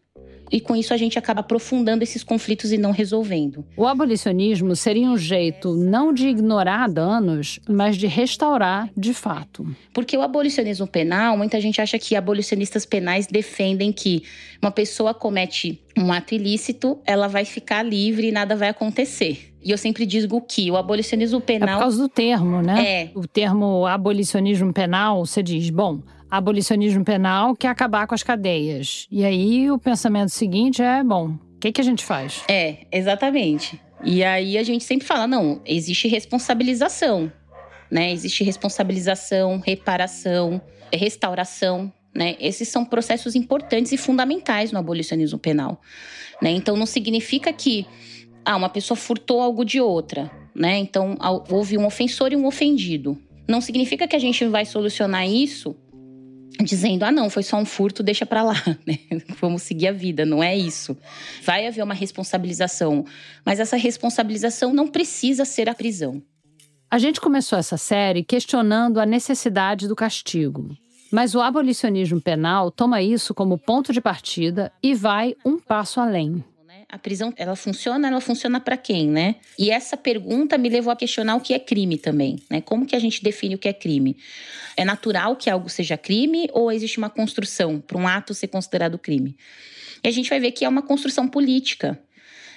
e com isso a gente acaba aprofundando esses conflitos e não resolvendo. O abolicionismo seria um jeito não de ignorar danos, mas de restaurar de fato. Porque o abolicionismo penal, muita gente acha que abolicionistas penais defendem que uma pessoa comete um ato ilícito, ela vai ficar livre e nada vai acontecer. E eu sempre digo que o abolicionismo penal. É por causa do termo, né? É. O termo abolicionismo penal, você diz, bom, abolicionismo penal quer acabar com as cadeias. E aí o pensamento seguinte é: bom, o que, que a gente faz? É, exatamente. E aí a gente sempre fala: não, existe responsabilização, né? Existe responsabilização, reparação, restauração. Né? Esses são processos importantes e fundamentais no abolicionismo penal. Né? Então, não significa que ah, uma pessoa furtou algo de outra. Né? Então, houve um ofensor e um ofendido. Não significa que a gente vai solucionar isso dizendo: ah, não, foi só um furto, deixa para lá, (laughs) né? Vamos seguir a vida, não é isso. Vai haver uma responsabilização, mas essa responsabilização não precisa ser a prisão. A gente começou essa série questionando a necessidade do castigo. Mas o abolicionismo penal toma isso como ponto de partida e vai um passo além a prisão, ela funciona, ela funciona para quem, né? E essa pergunta me levou a questionar o que é crime também, né? Como que a gente define o que é crime? É natural que algo seja crime ou existe uma construção para um ato ser considerado crime? E a gente vai ver que é uma construção política.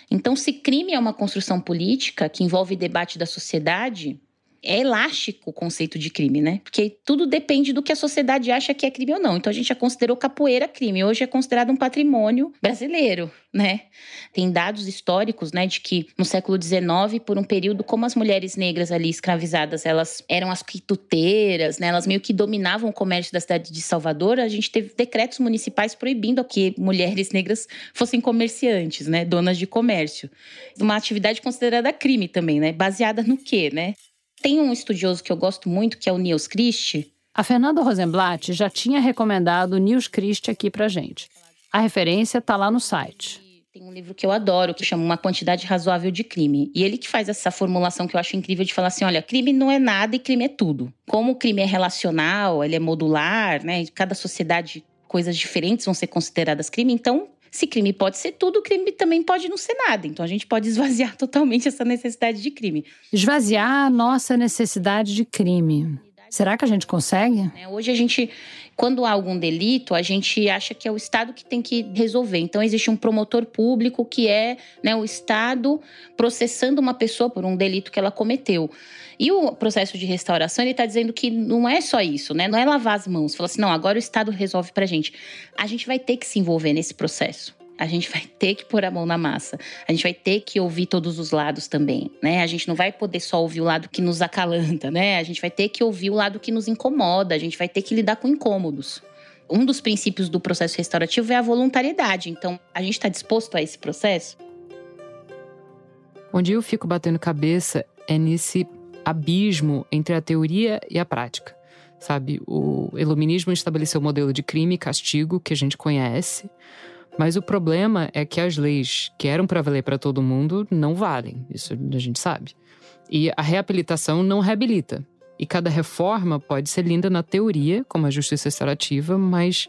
Então, se crime é uma construção política que envolve debate da sociedade, é elástico o conceito de crime, né? Porque tudo depende do que a sociedade acha que é crime ou não. Então a gente já considerou capoeira crime, hoje é considerado um patrimônio brasileiro, né? Tem dados históricos, né, de que no século XIX, por um período, como as mulheres negras ali escravizadas, elas eram as quituteiras, né? Elas meio que dominavam o comércio da cidade de Salvador. A gente teve decretos municipais proibindo que mulheres negras fossem comerciantes, né, donas de comércio. Uma atividade considerada crime também, né? Baseada no quê, né? Tem um estudioso que eu gosto muito, que é o Niels Christie. A Fernanda Rosenblatt já tinha recomendado o Niels Christie aqui pra gente. A referência está lá no site. Tem um livro que eu adoro, que chama Uma Quantidade Razoável de Crime. E ele que faz essa formulação que eu acho incrível de falar assim: olha, crime não é nada e crime é tudo. Como o crime é relacional, ele é modular, né? Cada sociedade, coisas diferentes vão ser consideradas crime. Então, se crime pode ser tudo, crime também pode não ser nada. Então a gente pode esvaziar (laughs) totalmente essa necessidade de crime. Esvaziar a nossa necessidade de crime. Será que a gente consegue? É, hoje a gente, quando há algum delito, a gente acha que é o Estado que tem que resolver. Então existe um promotor público que é né, o Estado processando uma pessoa por um delito que ela cometeu. E o processo de restauração, ele está dizendo que não é só isso, né? Não é lavar as mãos. Fala assim, não, agora o Estado resolve pra gente. A gente vai ter que se envolver nesse processo. A gente vai ter que pôr a mão na massa. A gente vai ter que ouvir todos os lados também, né? A gente não vai poder só ouvir o lado que nos acalanta, né? A gente vai ter que ouvir o lado que nos incomoda. A gente vai ter que lidar com incômodos. Um dos princípios do processo restaurativo é a voluntariedade. Então, a gente está disposto a esse processo? Onde eu fico batendo cabeça é nesse abismo entre a teoria e a prática. Sabe, o iluminismo estabeleceu o modelo de crime e castigo que a gente conhece, mas o problema é que as leis que eram para valer para todo mundo não valem, isso a gente sabe. E a reabilitação não reabilita. E cada reforma pode ser linda na teoria, como a justiça restaurativa, mas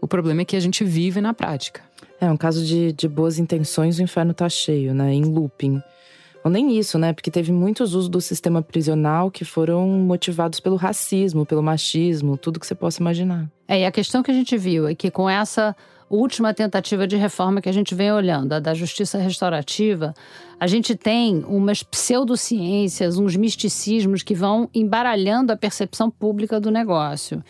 o problema é que a gente vive na prática. É um caso de, de boas intenções, o inferno tá cheio, né? Em looping. Ou nem isso, né? Porque teve muitos usos do sistema prisional que foram motivados pelo racismo, pelo machismo, tudo que você possa imaginar. É, e a questão que a gente viu é que com essa última tentativa de reforma que a gente vem olhando, a da justiça restaurativa, a gente tem umas pseudociências, uns misticismos que vão embaralhando a percepção pública do negócio.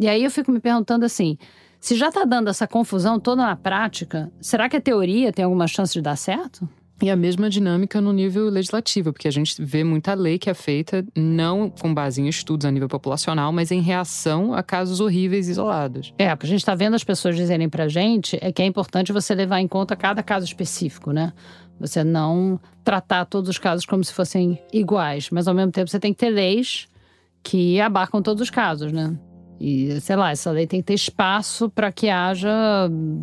E aí eu fico me perguntando assim: se já está dando essa confusão toda na prática, será que a teoria tem alguma chance de dar certo? E a mesma dinâmica no nível legislativo, porque a gente vê muita lei que é feita não com base em estudos a nível populacional, mas em reação a casos horríveis isolados. É, o que a gente está vendo as pessoas dizerem pra gente é que é importante você levar em conta cada caso específico, né? Você não tratar todos os casos como se fossem iguais, mas ao mesmo tempo você tem que ter leis que abarcam todos os casos, né? E, sei lá, essa lei tem que ter espaço para que haja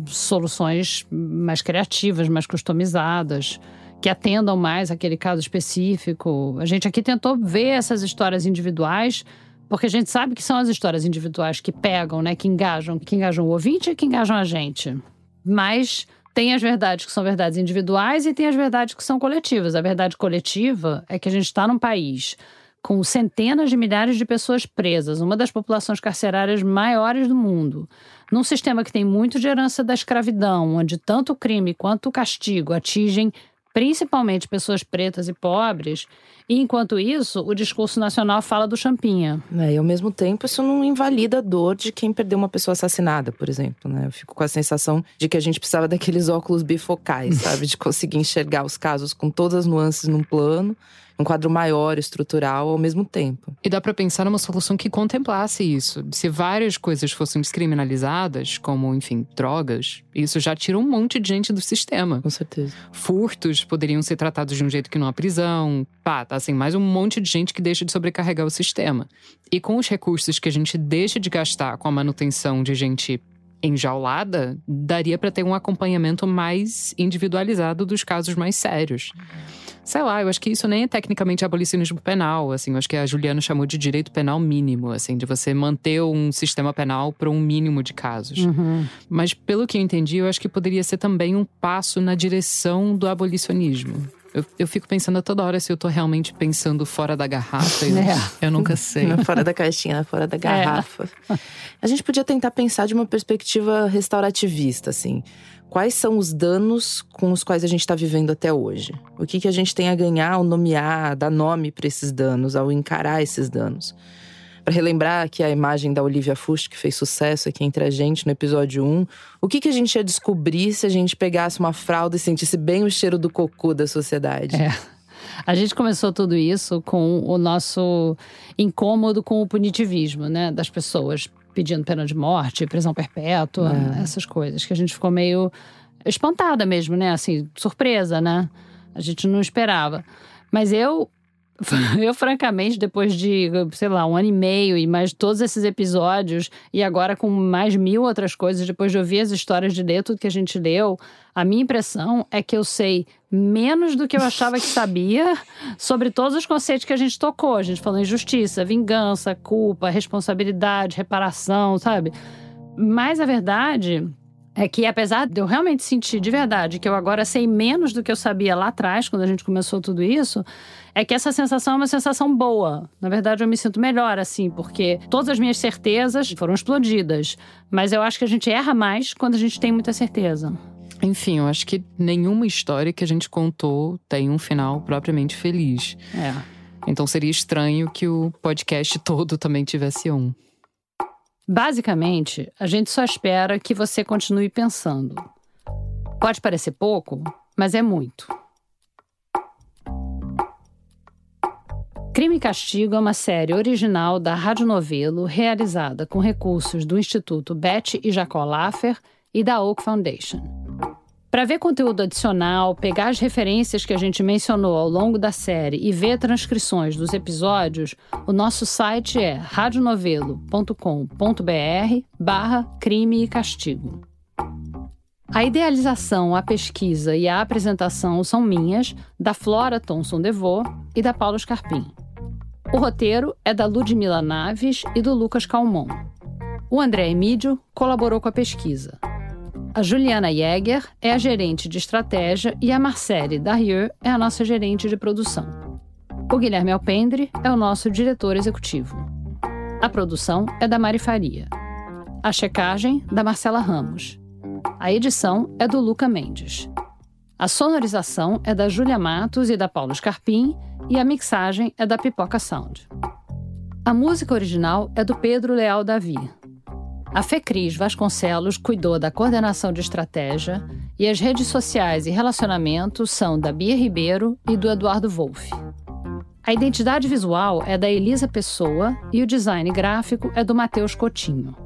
soluções mais criativas, mais customizadas, que atendam mais aquele caso específico. A gente aqui tentou ver essas histórias individuais, porque a gente sabe que são as histórias individuais que pegam, né, que engajam, que engajam o ouvinte e que engajam a gente. Mas tem as verdades que são verdades individuais e tem as verdades que são coletivas. A verdade coletiva é que a gente está num país com centenas de milhares de pessoas presas, uma das populações carcerárias maiores do mundo, num sistema que tem muito de herança da escravidão, onde tanto o crime quanto o castigo atingem principalmente pessoas pretas e pobres, e enquanto isso, o discurso nacional fala do champinha. É, e ao mesmo tempo, isso não invalida a dor de quem perdeu uma pessoa assassinada, por exemplo. Né? Eu fico com a sensação de que a gente precisava daqueles óculos bifocais, (laughs) sabe? De conseguir enxergar os casos com todas as nuances num plano um quadro maior, estrutural ao mesmo tempo. E dá para pensar numa solução que contemplasse isso. Se várias coisas fossem descriminalizadas, como, enfim, drogas, isso já tira um monte de gente do sistema. Com certeza. Furtos poderiam ser tratados de um jeito que não há prisão. Pá, tá assim, mais um monte de gente que deixa de sobrecarregar o sistema. E com os recursos que a gente deixa de gastar com a manutenção de gente enjaulada, daria para ter um acompanhamento mais individualizado dos casos mais sérios sei lá, eu acho que isso nem é tecnicamente abolicionismo penal, assim, eu acho que a Juliana chamou de direito penal mínimo, assim, de você manter um sistema penal para um mínimo de casos. Uhum. Mas pelo que eu entendi, eu acho que poderia ser também um passo na direção do abolicionismo. Eu, eu, fico pensando a toda hora se eu tô realmente pensando fora da garrafa. Eu, é. eu nunca (laughs) sei. Não fora da caixinha, fora da garrafa. É. A gente podia tentar pensar de uma perspectiva restaurativista, assim quais são os danos com os quais a gente está vivendo até hoje. O que, que a gente tem a ganhar ao nomear, dar nome para esses danos, ao encarar esses danos. Para relembrar aqui a imagem da Olivia Fuchs, que fez sucesso aqui entre a gente no episódio 1, o que, que a gente ia descobrir se a gente pegasse uma fralda e sentisse bem o cheiro do cocô da sociedade? É. A gente começou tudo isso com o nosso incômodo com o punitivismo, né, das pessoas pedindo pena de morte, prisão perpétua, é. essas coisas, que a gente ficou meio espantada mesmo, né? Assim, surpresa, né? A gente não esperava. Mas eu (laughs) Eu, francamente, depois de, sei lá, um ano e meio e mais todos esses episódios, e agora com mais mil outras coisas, depois de ouvir as histórias de ler tudo que a gente leu, a minha impressão é que eu sei menos do que eu achava que sabia sobre todos os conceitos que a gente tocou. A gente falou em justiça, vingança, culpa, responsabilidade, reparação, sabe? Mas a verdade é que apesar de eu realmente sentir de verdade que eu agora sei menos do que eu sabia lá atrás, quando a gente começou tudo isso, é que essa sensação é uma sensação boa. Na verdade, eu me sinto melhor assim, porque todas as minhas certezas foram explodidas. Mas eu acho que a gente erra mais quando a gente tem muita certeza. Enfim, eu acho que nenhuma história que a gente contou tem um final propriamente feliz. É. Então seria estranho que o podcast (laughs) todo também tivesse um. Basicamente, a gente só espera que você continue pensando. Pode parecer pouco, mas é muito. Crime e Castigo é uma série original da Rádio Novelo, realizada com recursos do Instituto Beth e Jacó Laffer e da Oak Foundation. Para ver conteúdo adicional, pegar as referências que a gente mencionou ao longo da série e ver transcrições dos episódios, o nosso site é radionovelo.com.br barra crime e castigo. A idealização, a pesquisa e a apresentação são minhas, da Flora Thomson Devô e da Paula Scarpim. O roteiro é da Ludmila Naves e do Lucas Calmon. O André Emídio colaborou com a pesquisa. A Juliana Jäger é a gerente de estratégia e a Marcele Darrieux é a nossa gerente de produção. O Guilherme Alpendre é o nosso diretor executivo. A produção é da Mari Faria. A checagem, da Marcela Ramos. A edição é do Luca Mendes. A sonorização é da Júlia Matos e da Paulo Scarpim e a mixagem é da Pipoca Sound. A música original é do Pedro Leal Davi, a Fecris Vasconcelos cuidou da coordenação de estratégia e as redes sociais e relacionamentos são da Bia Ribeiro e do Eduardo Wolff. A identidade visual é da Elisa Pessoa e o design gráfico é do Matheus Cotinho.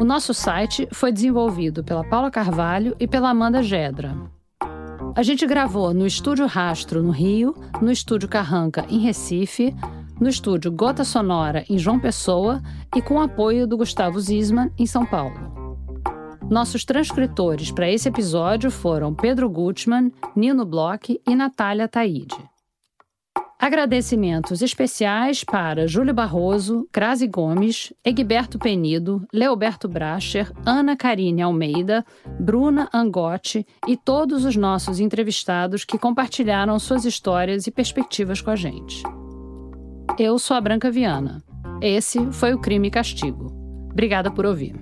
O nosso site foi desenvolvido pela Paula Carvalho e pela Amanda Gedra. A gente gravou no Estúdio Rastro, no Rio, no Estúdio Carranca, em Recife, no estúdio Gota Sonora, em João Pessoa, e com apoio do Gustavo Zisman, em São Paulo. Nossos transcritores para esse episódio foram Pedro Gutmann, Nino Bloch e Natália Taide. Agradecimentos especiais para Júlio Barroso, Grazi Gomes, Egberto Penido, Leoberto Bracher, Ana Karine Almeida, Bruna Angotti e todos os nossos entrevistados que compartilharam suas histórias e perspectivas com a gente. Eu sou a Branca Viana. Esse foi o Crime e Castigo. Obrigada por ouvir.